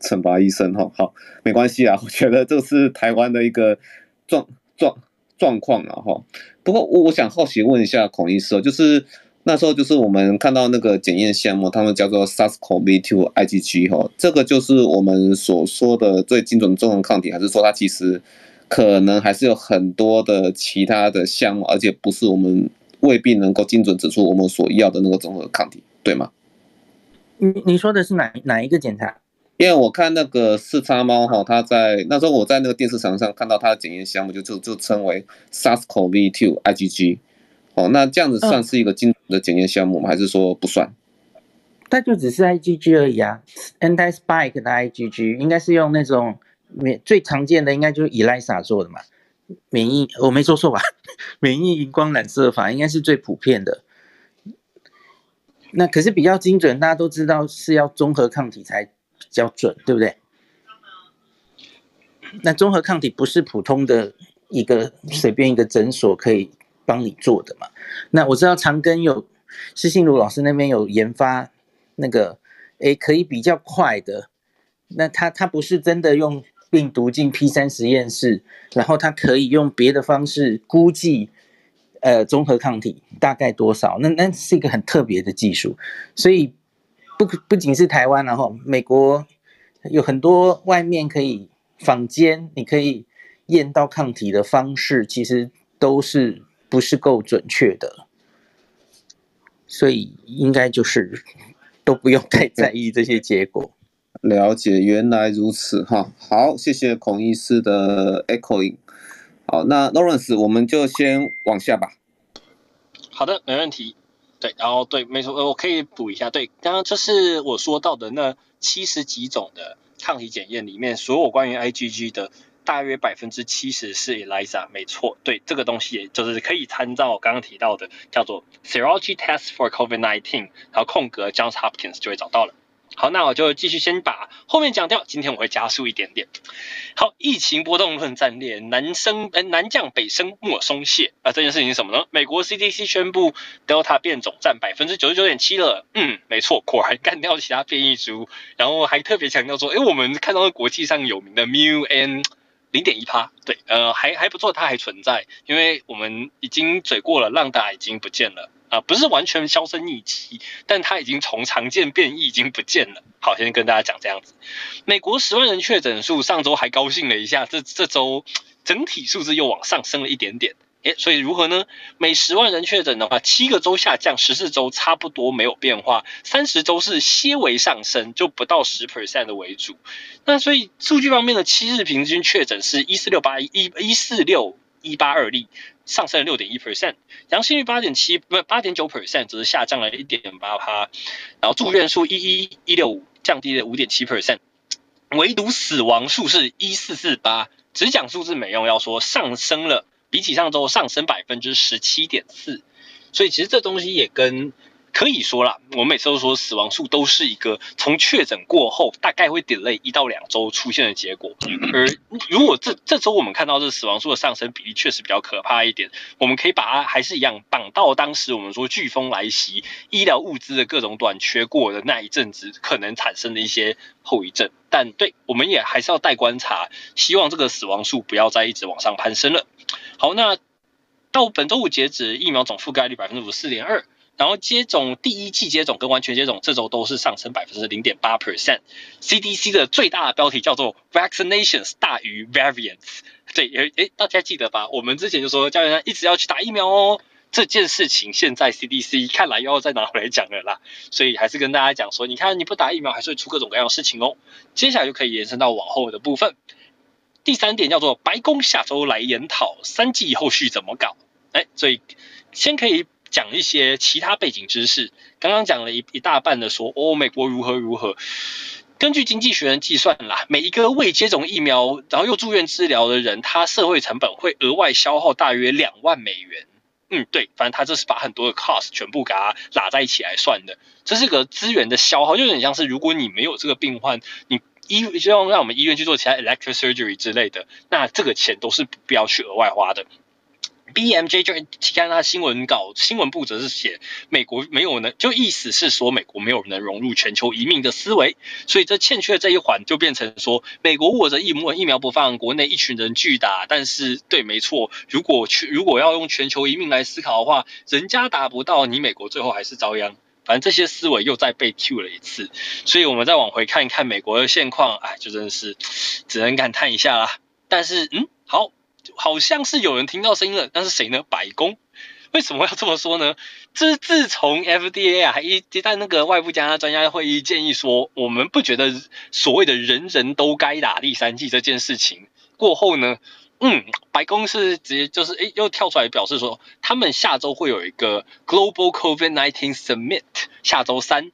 Speaker 1: 惩罚医生？哈，好，没关系啊，我觉得这是台湾的一个状状状况了哈。不过我我想好奇问一下孔医师，就是那时候就是我们看到那个检验项目，他们叫做 SARS-CoV-2 IgG 哈，这个就是我们所说的最精准的中和抗体，还是说它其实可能还是有很多的其他的项目，而且不是我们。未必能够精准指出我们所要的那个综合抗体，对吗？
Speaker 2: 你你说的是哪哪一个检查？
Speaker 1: 因为我看那个四叉猫哈，它在那时候我在那个电视墙上看到它的检验项目就，就就就称为 SARS-CoV-2 IgG。哦，那这样子算是一个精准的检验项目吗？还是说不算？
Speaker 2: 它就只是 IgG 而已啊，anti-spike 的 IgG 应该是用那种免最常见的，应该就是 ELISA 做的嘛。免疫，我没说错吧？免疫荧光染色法应该是最普遍的。那可是比较精准，大家都知道是要综合抗体才比较准，对不对？那综合抗体不是普通的一个随便一个诊所可以帮你做的嘛？那我知道长庚有施信如老师那边有研发那个，诶，可以比较快的。那他他不是真的用。病毒进 P 三实验室，然后它可以用别的方式估计，呃，综合抗体大概多少？那那是一个很特别的技术，所以不不仅是台湾，然后美国有很多外面可以坊间你可以验到抗体的方式，其实都是不是够准确的，所以应该就是都不用太在意这些结果。
Speaker 1: 了解，原来如此哈。好，谢谢孔医师的 echoing。好，那 Lawrence，我们就先往下吧。
Speaker 3: 好的，没问题。对，然后对，没错，我可以补一下。对，刚刚就是我说到的那七十几种的抗体检验里面，所有关于 IgG 的大约百分之七十是 ELISA，没错。对，这个东西也就是可以参照我刚刚提到的，叫做 Serology Test for COVID-19，然后空格 Johns Hopkins 就会找到了。好，那我就继续先把后面讲掉。今天我会加速一点点。好，疫情波动论战列，南升呃南降北升莫松懈啊！这件事情是什么呢？美国 CDC 宣布 Delta 变种占百分之九十九点七了。嗯，没错，果然干掉其他变异株，然后还特别强调说，诶，我们看到了国际上有名的 Mu N 零点一趴，对，呃，还还不错，它还存在，因为我们已经嘴过了，浪打已经不见了。啊、不是完全销声匿迹，但它已经从常见变异已经不见了。好，先跟大家讲这样子。美国十万人确诊数上周还高兴了一下，这这周整体数字又往上升了一点点。诶，所以如何呢？每十万人确诊的话，七个周下降，十四周差不多没有变化，三十周是些微上升，就不到十 percent 的为主。那所以数据方面的七日平均确诊是一四六八一一四六一八二例，上升了六点一 percent，阳性率八点七不八点九 percent，只是下降了一点八趴，然后住院数一一一六五，降低了五点七 percent，唯独死亡数是一四四八，只讲数字没用，要说上升了，比起上周上升百分之十七点四，所以其实这东西也跟。可以说啦，我们每次都说死亡数都是一个从确诊过后大概会 delay 一到两周出现的结果。而如果这这周我们看到这死亡数的上升比例确实比较可怕一点，我们可以把它还是一样绑到当时我们说飓风来袭、医疗物资的各种短缺过的那一阵子可能产生的一些后遗症。但对，我们也还是要待观察，希望这个死亡数不要再一直往上攀升了。好，那到本周五截止，疫苗总覆盖率百分之五十四点二。然后接种第一剂接种跟完全接种这周都是上升百分之零点八 percent。CDC 的最大的标题叫做 Vaccinations 大于 Variants。对，诶诶，大家记得吧？我们之前就说教员一直要去打疫苗哦。这件事情现在 CDC 看来又要再拿回来讲了啦。所以还是跟大家讲说，你看你不打疫苗还是会出各种各样的事情哦。接下来就可以延伸到往后的部分。第三点叫做白宫下周来研讨三季后续怎么搞。哎，所以先可以。讲一些其他背景知识，刚刚讲了一一大半的说哦，美国如何如何。根据经济学人计算啦，每一个未接种疫苗然后又住院治疗的人，他社会成本会额外消耗大约两万美元。嗯，对，反正他这是把很多的 cost 全部给它拉在一起来算的，这是个资源的消耗，就有点像是如果你没有这个病患，你医就要让我们医院去做其他 elective surgery 之类的，那这个钱都是不要去额外花的。BMJ 就其他他新闻稿，新闻部则是写美国没有能，就意思是说美国没有能融入全球移民的思维，所以这欠缺这一环就变成说美国握着疫苗疫苗不放，国内一群人拒打，但是对，没错，如果去如果要用全球移民来思考的话，人家打不到，你美国最后还是遭殃，反正这些思维又再被 Q 了一次，所以我们再往回看一看美国的现况，哎，就真的是 只能感叹一下啦。但是嗯，好。好像是有人听到声音了，但是谁呢？白宫为什么要这么说呢？这自从 FDA 啊还一接待那个外部加拿大专家会议建议说，我们不觉得所谓的人人都该打第三剂这件事情过后呢，嗯，白宫是直接就是诶又跳出来表示说，他们下周会有一个 Global COVID-19 Summit，下周三。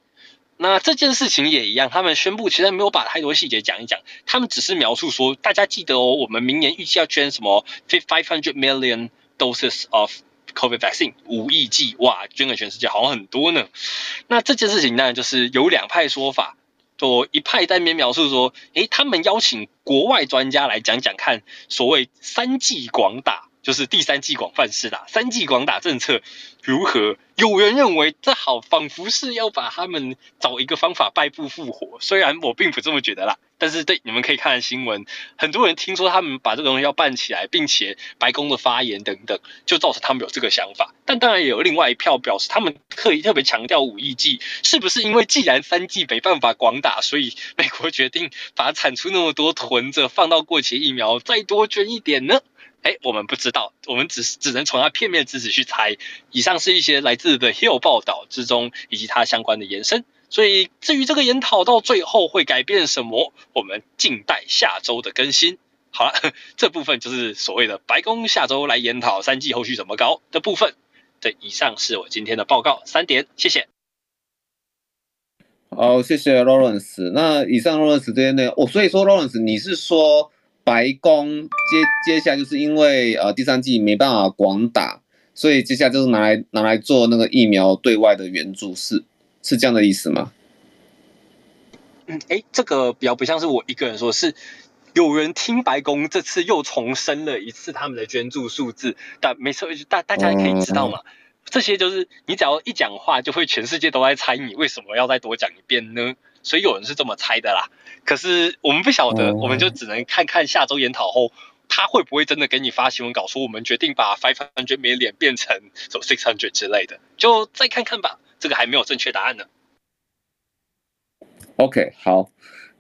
Speaker 3: 那这件事情也一样，他们宣布其实没有把太多细节讲一讲，他们只是描述说，大家记得哦，我们明年预计要捐什么 five hundred million doses of COVID vaccine，五亿剂，哇，捐给全世界好很多呢。那这件事情呢，就是有两派说法，就一派在那边描述说，诶，他们邀请国外专家来讲讲看，所谓三 G 广打。就是第三季广泛试打，三季广打政策如何？有人认为这好，仿佛是要把他们找一个方法败部复活。虽然我并不这么觉得啦，但是对，你们可以看看新闻，很多人听说他们把这个东西要办起来，并且白宫的发言等等，就造成他们有这个想法。但当然也有另外一票表示，他们刻意特别强调五亿剂，是不是因为既然三剂没办法广打，所以美国决定把产出那么多囤着，放到过期疫苗再多捐一点呢？哎，我们不知道，我们只是只能从他片面之词去猜。以上是一些来自的 Hill 报道之中以及它相关的延伸。所以至于这个研讨到最后会改变什么，我们静待下周的更新。好了，这部分就是所谓的白宫下周来研讨三季后续怎么搞的部分。对，以上是我今天的报告三点，谢谢。
Speaker 1: 好，谢谢 Lawrence。那以上 Lawrence 这边呢？哦，所以说 Lawrence，你是说？白宫接接下来就是因为呃第三季没办法广打，所以接下来就是拿来拿来做那个疫苗对外的援助，是是这样的意思吗？
Speaker 3: 嗯，哎，这个比较不像是我一个人说，是有人听白宫这次又重申了一次他们的捐助数字，但没错，大大家可以知道嘛，嗯、这些就是你只要一讲话，就会全世界都在猜你为什么要再多讲一遍呢？所以有人是这么猜的啦。可是我们不晓得，我们就只能看看下周研讨后，他会不会真的给你发新闻稿说我们决定把 five hundred million 变成什么 six hundred 之类的，就再看看吧。这个还没有正确答案呢。
Speaker 1: OK，好，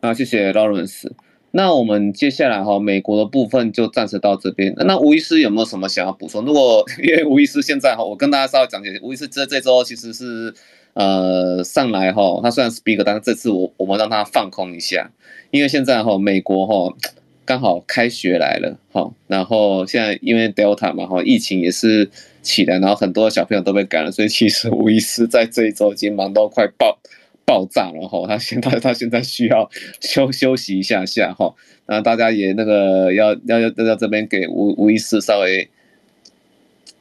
Speaker 1: 那谢谢 Lawrence。那我们接下来哈，美国的部分就暂时到这边。那吴医师有没有什么想要补充？如果 因为吴医师现在哈，我跟大家稍微讲解，吴医师这这周其实是。呃，上来哈，他虽然 speak，但是这次我我们让他放空一下，因为现在哈，美国哈刚好开学来了，哈，然后现在因为 Delta 嘛，哈，疫情也是起来，然后很多小朋友都被感染，所以其实吴医师在这一周已经忙到快爆爆炸了，哈，他现在 他现在需要休休息一下下，哈，那大家也那个要要要要这边给吴吴医师稍微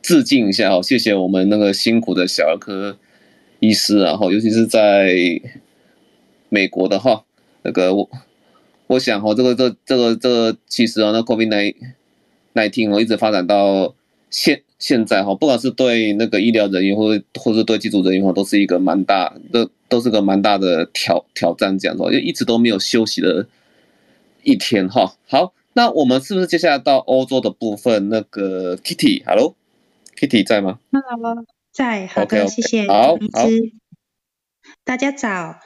Speaker 1: 致敬一下，哈，谢谢我们那个辛苦的小儿科医师，然后尤其是在美国的哈，那个我。我想哈，这个这这个这个其实啊，那 COVID 19哦，一直发展到现现在哈，不管是对那个医疗人员，或或是对机组人员，都是一个蛮大，都都是个蛮大的挑挑战，这样子，因为一直都没有休息的一天哈。好，那我们是不是接下来到欧洲的部分？那个 Kitty，Hello，Kitty 在吗
Speaker 4: ？Hello，在，好的，okay, okay, 谢谢，
Speaker 1: 好，好，
Speaker 4: 大家早。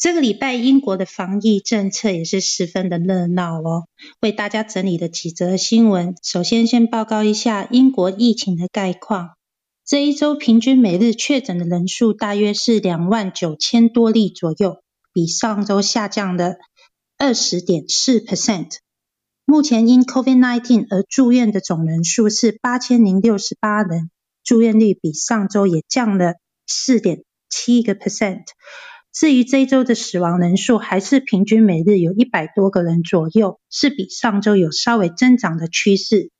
Speaker 4: 这个礼拜英国的防疫政策也是十分的热闹哦，为大家整理了几则新闻。首先，先报告一下英国疫情的概况。这一周平均每日确诊的人数大约是两万九千多例左右，比上周下降了二十点四 percent。目前因 COVID-19 而住院的总人数是八千零六十八人，住院率比上周也降了四点七个 percent。至于这一周的死亡人数，还是平均每日有一百多个人左右，是比上周有稍微增长的趋势。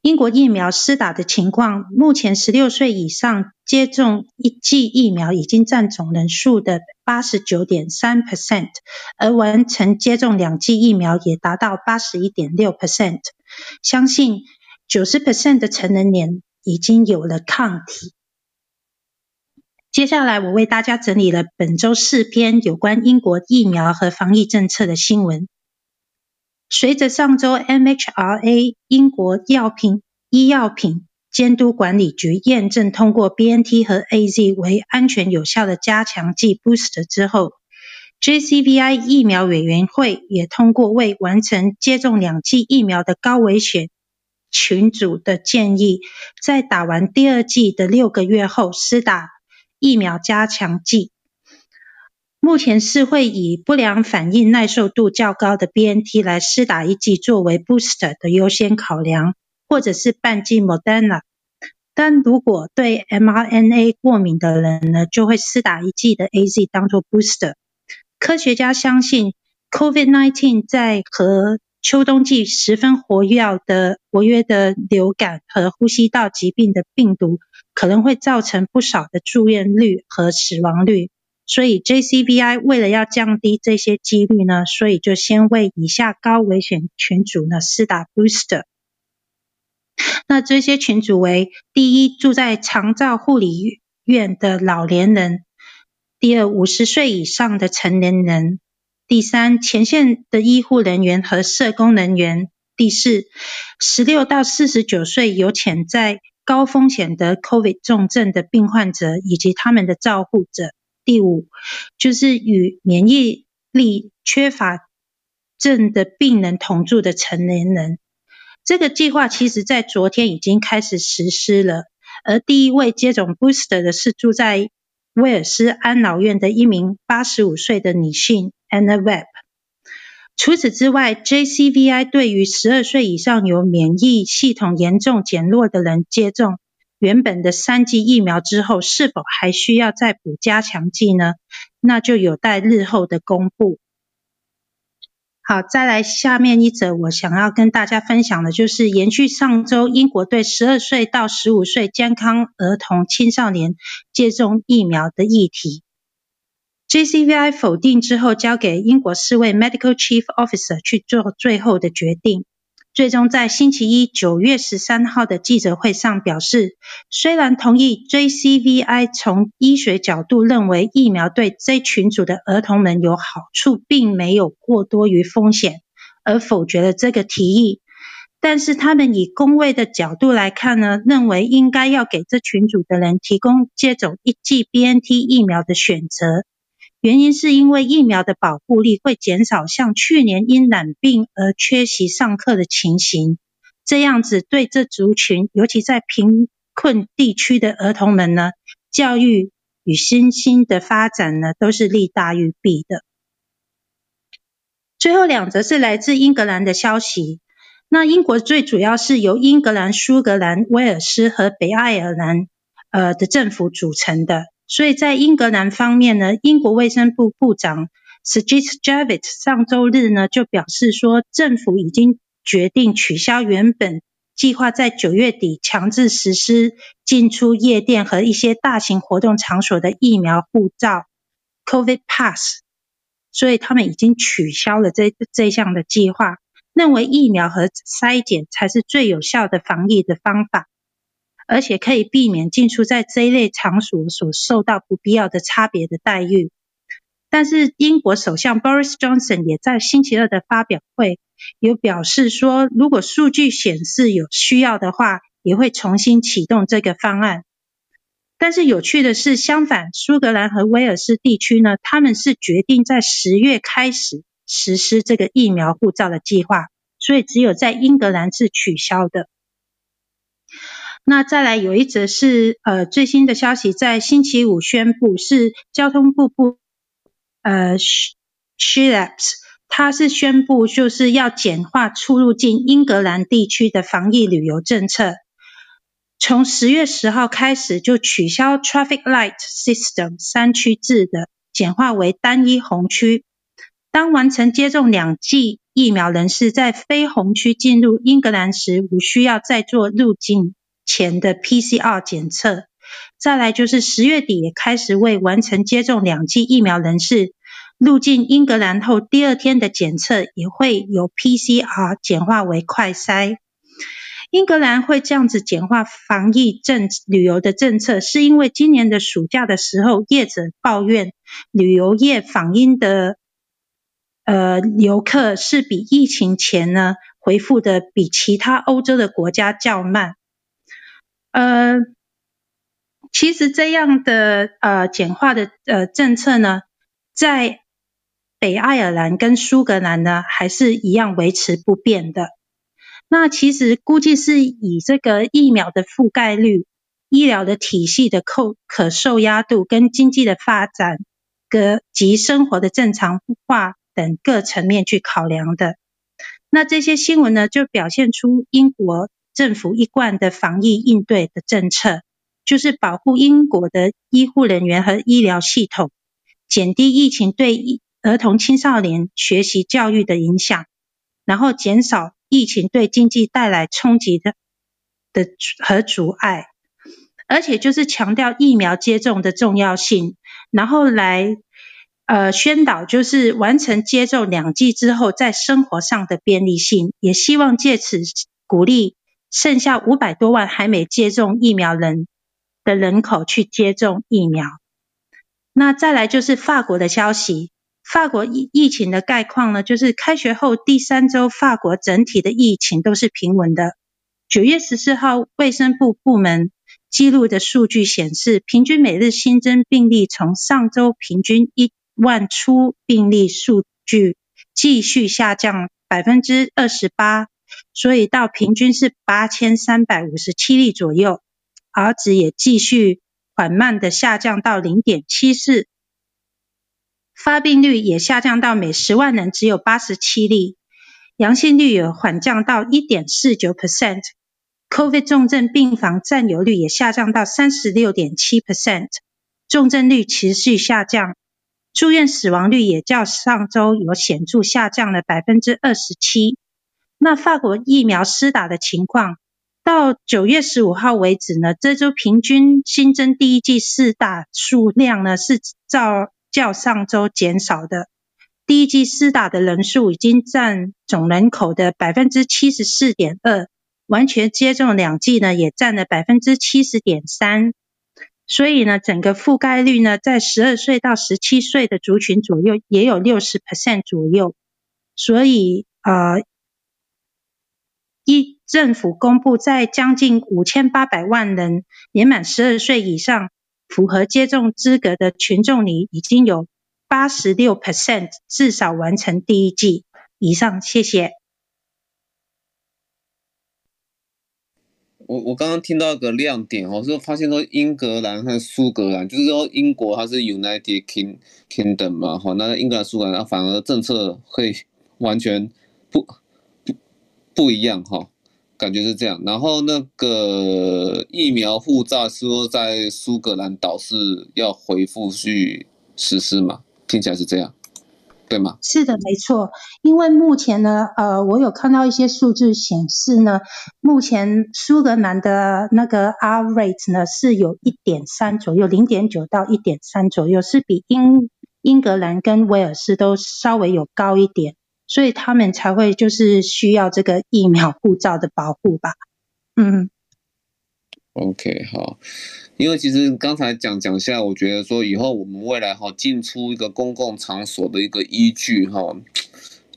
Speaker 4: 英国疫苗施打的情况，目前十六岁以上接种一剂疫苗已经占总人数的八十九点三 percent，而完成接种两剂疫苗也达到八十一点六 percent，相信九十 percent 的成人年已经有了抗体。接下来，我为大家整理了本周四篇有关英国疫苗和防疫政策的新闻。随着上周 MHRA 英国药品医药品监督管理局验证通过 BNT 和 AZ 为安全有效的加强剂 boost 之后，JCVI 疫苗委员会也通过为完成接种两剂疫苗的高危险群组的建议，在打完第二剂的六个月后施打。疫苗加强剂目前是会以不良反应耐受度较高的 BNT 来施打一剂作为 booster 的优先考量，或者是半剂 Moderna。但如果对 mRNA 过敏的人呢，就会施打一剂的 AZ 当做 booster。科学家相信，COVID-19 在和秋冬季十分活跃的活跃的流感和呼吸道疾病的病毒，可能会造成不少的住院率和死亡率。所以 JCVI 为了要降低这些几率呢，所以就先为以下高危险群组呢施打 booster。那这些群组为：第一，住在长照护理院的老年人；第二，五十岁以上的成年人。第三，前线的医护人员和社工人员；第四，十六到四十九岁有潜在高风险的 COVID 重症的病患者以及他们的照护者；第五，就是与免疫力缺乏症的病人同住的成年人。这个计划其实在昨天已经开始实施了，而第一位接种 booster 的是住在威尔斯安老院的一名八十五岁的女性。Anna Webb。除此之外，JCVI 对于十二岁以上有免疫系统严重减弱的人接种原本的三剂疫苗之后，是否还需要再补加强剂呢？那就有待日后的公布。好，再来下面一则，我想要跟大家分享的就是延续上周英国对十二岁到十五岁健康儿童青少年接种疫苗的议题。JCVI 否定之后，交给英国四位 Medical Chief Officer 去做最后的决定。最终在星期一九月十三号的记者会上表示，虽然同意 JCVI 从医学角度认为疫苗对这群组的儿童们有好处，并没有过多于风险，而否决了这个提议。但是他们以公卫的角度来看呢，认为应该要给这群组的人提供接种一剂 BNT 疫苗的选择。原因是因为疫苗的保护力会减少像去年因染病而缺席上课的情形，这样子对这族群，尤其在贫困地区的儿童们呢，教育与身心的发展呢，都是利大于弊的。最后两则是来自英格兰的消息。那英国最主要是由英格兰、苏格兰、威尔斯和北爱尔兰呃的政府组成的，所以在英格兰方面呢，英国卫生部部长 Sajid Javid 上周日呢就表示说，政府已经决定取消原本计划在九月底强制实施进出夜店和一些大型活动场所的疫苗护照 （COVID Pass），所以他们已经取消了这这项的计划。认为疫苗和筛检才是最有效的防疫的方法，而且可以避免进出在这一类场所所受到不必要的差别的待遇。但是，英国首相 Boris Johnson 也在星期二的发表会有表示说，如果数据显示有需要的话，也会重新启动这个方案。但是有趣的是，相反，苏格兰和威尔斯地区呢，他们是决定在十月开始。实施这个疫苗护照的计划，所以只有在英格兰是取消的。那再来有一则是呃最新的消息，在星期五宣布是交通部部呃 Schleps，他是宣布就是要简化出入境英格兰地区的防疫旅游政策，从十月十号开始就取消 Traffic Light System 三区制的，简化为单一红区。当完成接种两剂疫苗人士在非红区进入英格兰时，无需要再做入境前的 PCR 检测。再来就是十月底也开始为完成接种两剂疫苗人士入境英格兰后第二天的检测也会由 PCR 简化为快筛。英格兰会这样子简化防疫政旅游的政策，是因为今年的暑假的时候，业者抱怨旅游业访英的。呃，游客是比疫情前呢回复的比其他欧洲的国家较慢。呃，其实这样的呃简化的呃政策呢，在北爱尔兰跟苏格兰呢还是一样维持不变的。那其实估计是以这个疫苗的覆盖率、医疗的体系的可可受压度跟经济的发展个及生活的正常化。等各层面去考量的，那这些新闻呢，就表现出英国政府一贯的防疫应对的政策，就是保护英国的医护人员和医疗系统，减低疫情对儿童青少年学习教育的影响，然后减少疫情对经济带来冲击的的和阻碍，而且就是强调疫苗接种的重要性，然后来。呃，宣导就是完成接种两剂之后，在生活上的便利性，也希望借此鼓励剩下五百多万还没接种疫苗人的人口去接种疫苗。那再来就是法国的消息，法国疫疫情的概况呢，就是开学后第三周，法国整体的疫情都是平稳的。九月十四号，卫生部部门记录的数据显示，平均每日新增病例从上周平均一万出病例数据继续下降百分之二十八，所以到平均是八千三百五十七例左右，R 值也继续缓慢的下降到零点七四，发病率也下降到每十万人只有八十七例，阳性率也缓降到一点四九 percent，COVID 重症病房占有率也下降到三十六点七 percent，重症率持续下降。住院死亡率也较上周有显著下降了百分之二十七。那法国疫苗施打的情况，到九月十五号为止呢，这周平均新增第一剂施打数量呢是照较上周减少的。第一剂施打的人数已经占总人口的百分之七十四点二，完全接种两剂呢也占了百分之七十点三。所以呢，整个覆盖率呢，在十二岁到十七岁的族群左右，也有六十 percent 左右。所以，呃，一政府公布，在将近五千八百万人年满十二岁以上、符合接种资格的群众里，已经有八十六 percent 至少完成第一剂以上。谢谢。
Speaker 1: 我我刚刚听到一个亮点哦，是发现说英格兰和苏格兰，就是说英国它是 United King Kingdom 嘛，哈，那英格兰苏格兰反而政策会完全不不一样哈，感觉是这样。然后那个疫苗护照说在苏格兰岛是要恢复去实施嘛？听起来是这样。对吗？
Speaker 4: 是的，没错。因为目前呢，呃，我有看到一些数字显示呢，目前苏格兰的那个 R rate 呢是有一点三左右，零点九到一点三左右，是比英英格兰跟威尔士都稍微有高一点，所以他们才会就是需要这个疫苗护照的保护吧。嗯。
Speaker 1: OK，好。因为其实刚才讲讲下，我觉得说以后我们未来哈进出一个公共场所的一个依据哈。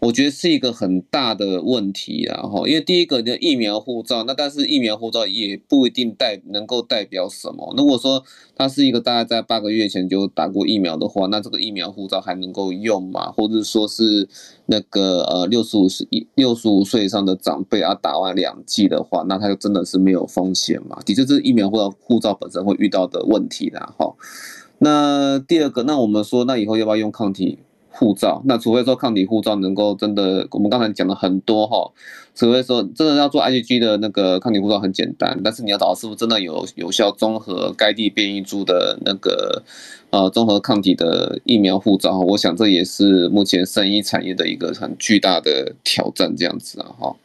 Speaker 1: 我觉得是一个很大的问题啊，哈，因为第一个的疫苗护照，那但是疫苗护照也不一定代能够代表什么。如果说他是一个大概在八个月前就打过疫苗的话，那这个疫苗护照还能够用吗？或者说是那个呃六十五岁六十五岁以上的长辈啊，打完两剂的话，那他就真的是没有风险嘛？的确，这是疫苗护照护照本身会遇到的问题啦，哈。那第二个，那我们说，那以后要不要用抗体？护照，那除非说抗体护照能够真的，我们刚才讲了很多哈，除非说真的要做 IgG 的那个抗体护照很简单，但是你要找到是不是真的有有效综合该地变异株的那个呃综合抗体的疫苗护照，我想这也是目前生医产业的一个很巨大的挑战，这样子啊哈。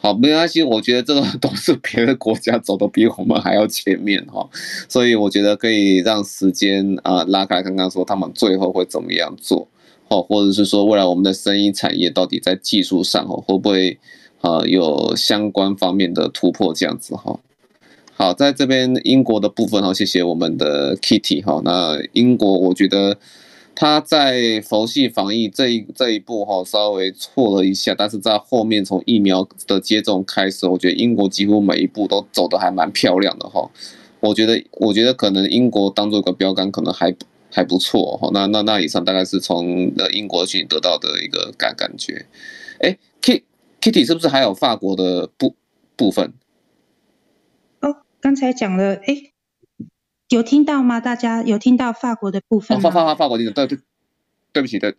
Speaker 1: 好，没关系，我觉得这个都是别的国家走的比我们还要前面哈，所以我觉得可以让时间啊拉开，看看说他们最后会怎么样做。哦，或者是说未来我们的生医产业到底在技术上哦会不会啊有相关方面的突破这样子哈？好，在这边英国的部分哈，谢谢我们的 Kitty 哈。那英国我觉得他在佛系防疫这一这一步哈稍微错了一下，但是在后面从疫苗的接种开始，我觉得英国几乎每一步都走得还蛮漂亮的哈。我觉得我觉得可能英国当做一个标杆，可能还。还不错哈，那那那以上大概是从呃英国去得到的一个感感觉，哎，K Kitty 是不是还有法国的部部分？
Speaker 4: 哦，刚才讲了，哎，有听到吗？大家有听到法国的部分吗？
Speaker 1: 哦，法法法法国已经对对，对不起对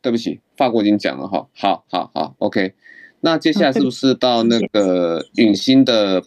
Speaker 1: 对不起，法国已经讲了哈，好好好，OK，那接下来是不是到那个陨星的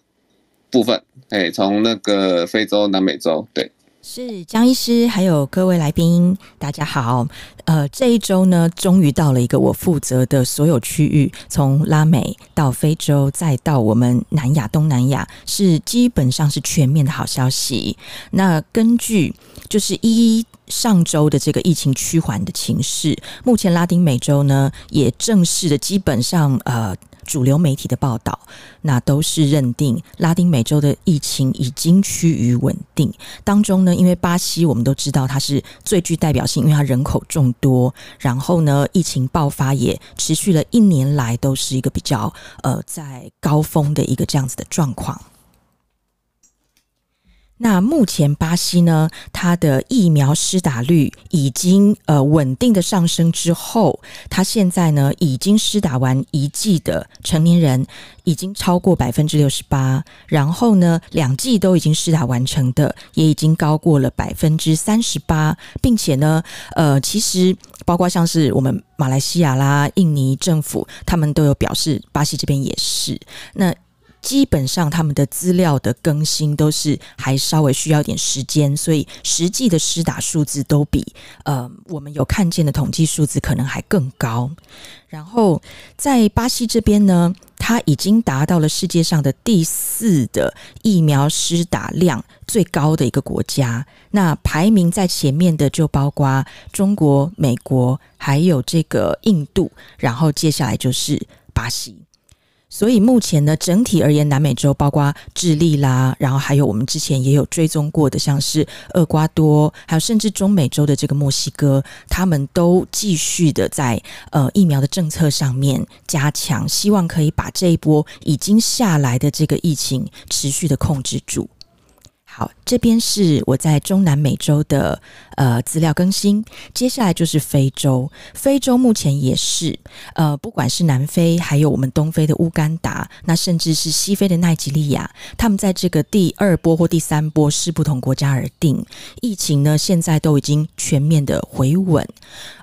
Speaker 1: 部分？哎，从那个非洲、南美洲，对。
Speaker 5: 是江医师，还有各位来宾，大家好。呃，这一周呢，终于到了一个我负责的所有区域，从拉美到非洲，再到我们南亚、东南亚，是基本上是全面的好消息。那根据就是一上周的这个疫情趋缓的情势，目前拉丁美洲呢也正式的基本上呃。主流媒体的报道，那都是认定拉丁美洲的疫情已经趋于稳定。当中呢，因为巴西我们都知道它是最具代表性，因为它人口众多，然后呢，疫情爆发也持续了一年来都是一个比较呃在高峰的一个这样子的状况。那目前巴西呢，它的疫苗施打率已经呃稳定的上升之后，它现在呢已经施打完一剂的成年人已经超过百分之六十八，然后呢两剂都已经施打完成的也已经高过了百分之三十八，并且呢呃其实包括像是我们马来西亚啦、印尼政府，他们都有表示，巴西这边也是那。基本上他们的资料的更新都是还稍微需要点时间，所以实际的施打数字都比呃我们有看见的统计数字可能还更高。然后在巴西这边呢，它已经达到了世界上的第四的疫苗施打量最高的一个国家。那排名在前面的就包括中国、美国，还有这个印度，然后接下来就是巴西。所以目前呢，整体而言，南美洲包括智利啦，然后还有我们之前也有追踪过的，像是厄瓜多，还有甚至中美洲的这个墨西哥，他们都继续的在呃疫苗的政策上面加强，希望可以把这一波已经下来的这个疫情持续的控制住。好，这边是我在中南美洲的呃资料更新，接下来就是非洲。非洲目前也是呃，不管是南非，还有我们东非的乌干达，那甚至是西非的奈及利亚，他们在这个第二波或第三波视不同国家而定，疫情呢现在都已经全面的回稳，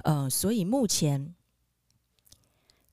Speaker 5: 呃，所以目前。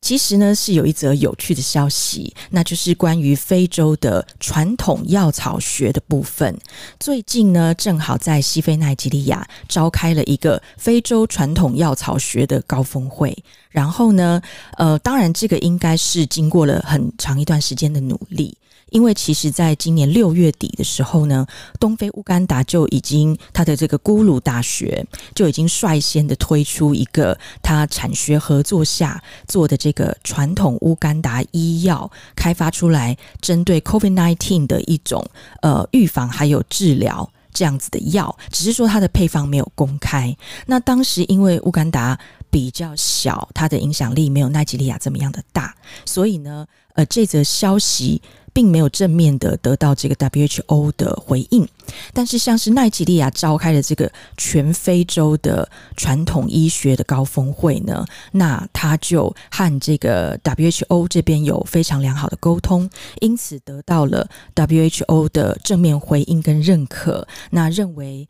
Speaker 5: 其实呢，是有一则有趣的消息，那就是关于非洲的传统药草学的部分。最近呢，正好在西非奈及利亚召开了一个非洲传统药草学的高峰会。然后呢，呃，当然这个应该是经过了很长一段时间的努力。因为其实，在今年六月底的时候呢，东非乌干达就已经他的这个咕鲁大学就已经率先的推出一个他产学合作下做的这个传统乌干达医药开发出来，针对 COVID nineteen 的一种呃预防还有治疗这样子的药，只是说它的配方没有公开。那当时因为乌干达比较小，它的影响力没有奈及利亚这么样的大，所以呢，呃，这则消息。并没有正面的得到这个 WHO 的回应，但是像是奈及利亚召开的这个全非洲的传统医学的高峰会呢，那他就和这个 WHO 这边有非常良好的沟通，因此得到了 WHO 的正面回应跟认可，那认为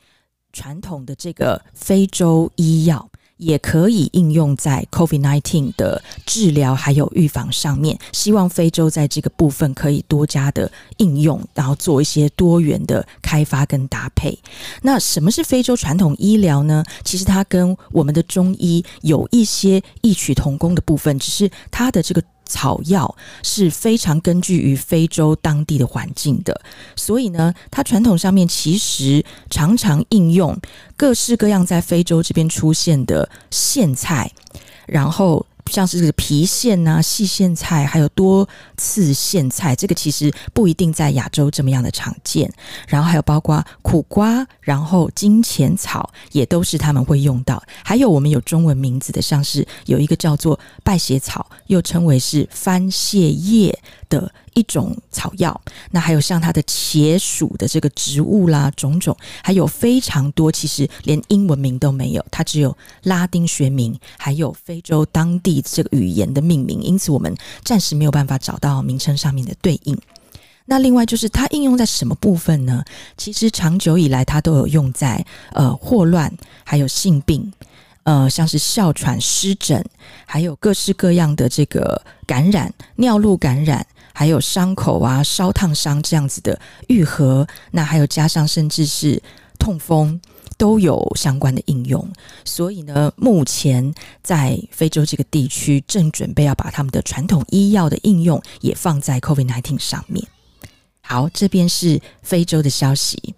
Speaker 5: 传统的这个非洲医药。也可以应用在 COVID-19 的治疗还有预防上面，希望非洲在这个部分可以多加的应用，然后做一些多元的开发跟搭配。那什么是非洲传统医疗呢？其实它跟我们的中医有一些异曲同工的部分，只是它的这个。草药是非常根据于非洲当地的环境的，所以呢，它传统上面其实常常应用各式各样在非洲这边出现的苋菜，然后。像是这个郫县啊、细苋菜，还有多刺苋菜，这个其实不一定在亚洲这么样的常见。然后还有包括苦瓜，然后金钱草也都是他们会用到。还有我们有中文名字的，像是有一个叫做败血草，又称为是番泻叶的。一种草药，那还有像它的茄属的这个植物啦，种种，还有非常多，其实连英文名都没有，它只有拉丁学名，还有非洲当地这个语言的命名，因此我们暂时没有办法找到名称上面的对应。那另外就是它应用在什么部分呢？其实长久以来它都有用在呃霍乱，还有性病，呃像是哮喘、湿疹，还有各式各样的这个感染，尿路感染。还有伤口啊、烧烫伤这样子的愈合，那还有加上甚至是痛风都有相关的应用。所以呢，目前在非洲这个地区正准备要把他们的传统医药的应用也放在 COVID-19 上面。好，这边是非洲的消息。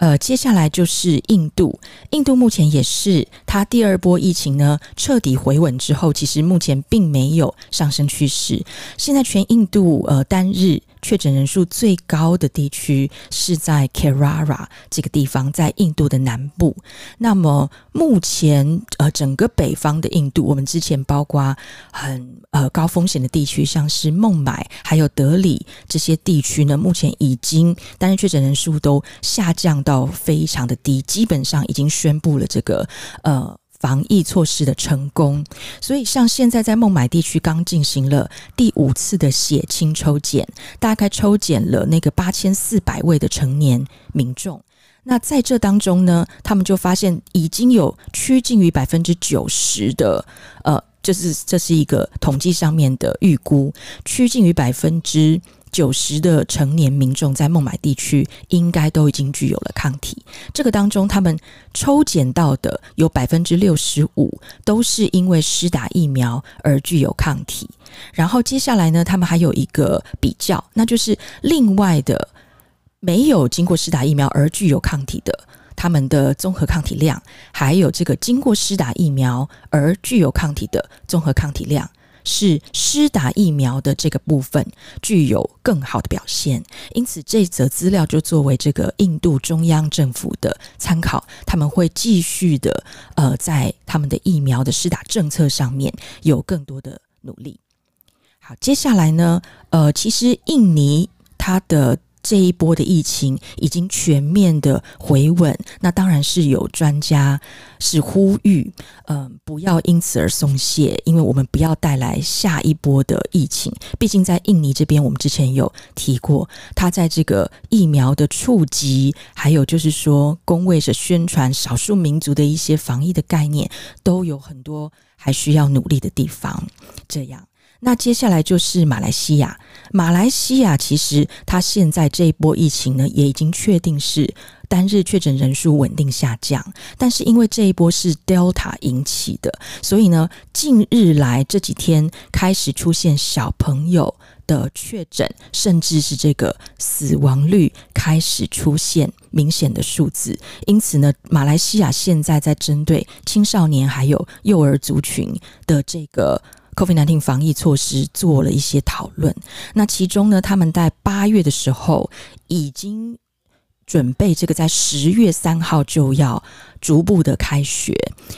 Speaker 5: 呃，接下来就是印度。印度目前也是它第二波疫情呢彻底回稳之后，其实目前并没有上升趋势。现在全印度呃单日。确诊人数最高的地区是在 Kerala 这个地方，在印度的南部。那么目前呃，整个北方的印度，我们之前包括很呃高风险的地区，像是孟买还有德里这些地区呢，目前已经单日确诊人数都下降到非常的低，基本上已经宣布了这个呃。防疫措施的成功，所以像现在在孟买地区刚进行了第五次的血清抽检，大概抽检了那个八千四百位的成年民众。那在这当中呢，他们就发现已经有趋近于百分之九十的，呃，就是这是一个统计上面的预估，趋近于百分之。九十的成年民众在孟买地区应该都已经具有了抗体。这个当中，他们抽检到的有百分之六十五都是因为施打疫苗而具有抗体。然后接下来呢，他们还有一个比较，那就是另外的没有经过施打疫苗而具有抗体的，他们的综合抗体量，还有这个经过施打疫苗而具有抗体的综合抗体量。是施打疫苗的这个部分具有更好的表现，因此这则资料就作为这个印度中央政府的参考，他们会继续的呃，在他们的疫苗的施打政策上面有更多的努力。好，接下来呢，呃，其实印尼它的这一波的疫情已经全面的回稳，那当然是有专家是呼吁，嗯、不要因此而松懈，因为我们不要带来下一波的疫情。毕竟在印尼这边，我们之前有提过，他在这个疫苗的触及，还有就是说公卫的宣传，少数民族的一些防疫的概念，都有很多还需要努力的地方。这样。那接下来就是马来西亚。马来西亚其实它现在这一波疫情呢，也已经确定是单日确诊人数稳定下降。但是因为这一波是 Delta 引起的，所以呢，近日来这几天开始出现小朋友的确诊，甚至是这个死亡率开始出现明显的数字。因此呢，马来西亚现在在针对青少年还有幼儿族群的这个。COVID-19 防疫措施做了一些讨论，那其中呢，他们在八月的时候已经准备这个在十月三号就要逐步的开学，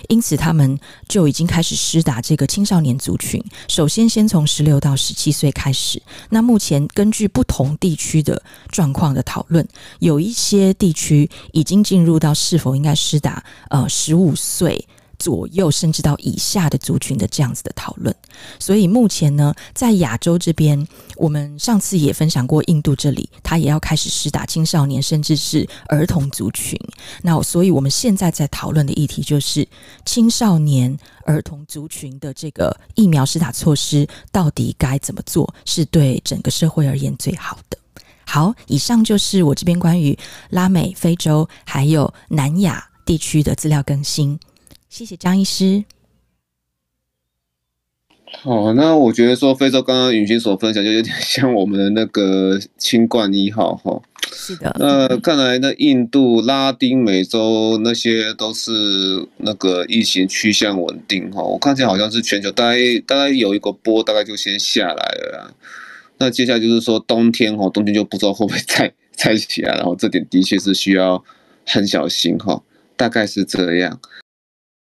Speaker 5: 因此他们就已经开始施打这个青少年族群。首先，先从十六到十七岁开始。那目前根据不同地区的状况的讨论，有一些地区已经进入到是否应该施打呃十五岁。左右甚至到以下的族群的这样子的讨论，所以目前呢，在亚洲这边，我们上次也分享过，印度这里他也要开始施打青少年甚至是儿童族群。那所以我们现在在讨论的议题就是青少年儿童族群的这个疫苗施打措施到底该怎么做，是对整个社会而言最好的。好，以上就是我这边关于拉美、非洲还有南亚地区的资料更新。谢谢张医师。
Speaker 1: 好，那我觉得说非洲刚刚允薰所分享就有点像我们的那个新冠一号哈。
Speaker 5: 是的。
Speaker 1: 那看来那印度、拉丁美洲那些都是那个疫情趋向稳定哈。我看起来好像是全球大概大概有一个波，大概就先下来了啦。那接下来就是说冬天哈，冬天就不知道会不会再再起来，然后这点的确是需要很小心哈。大概是这样。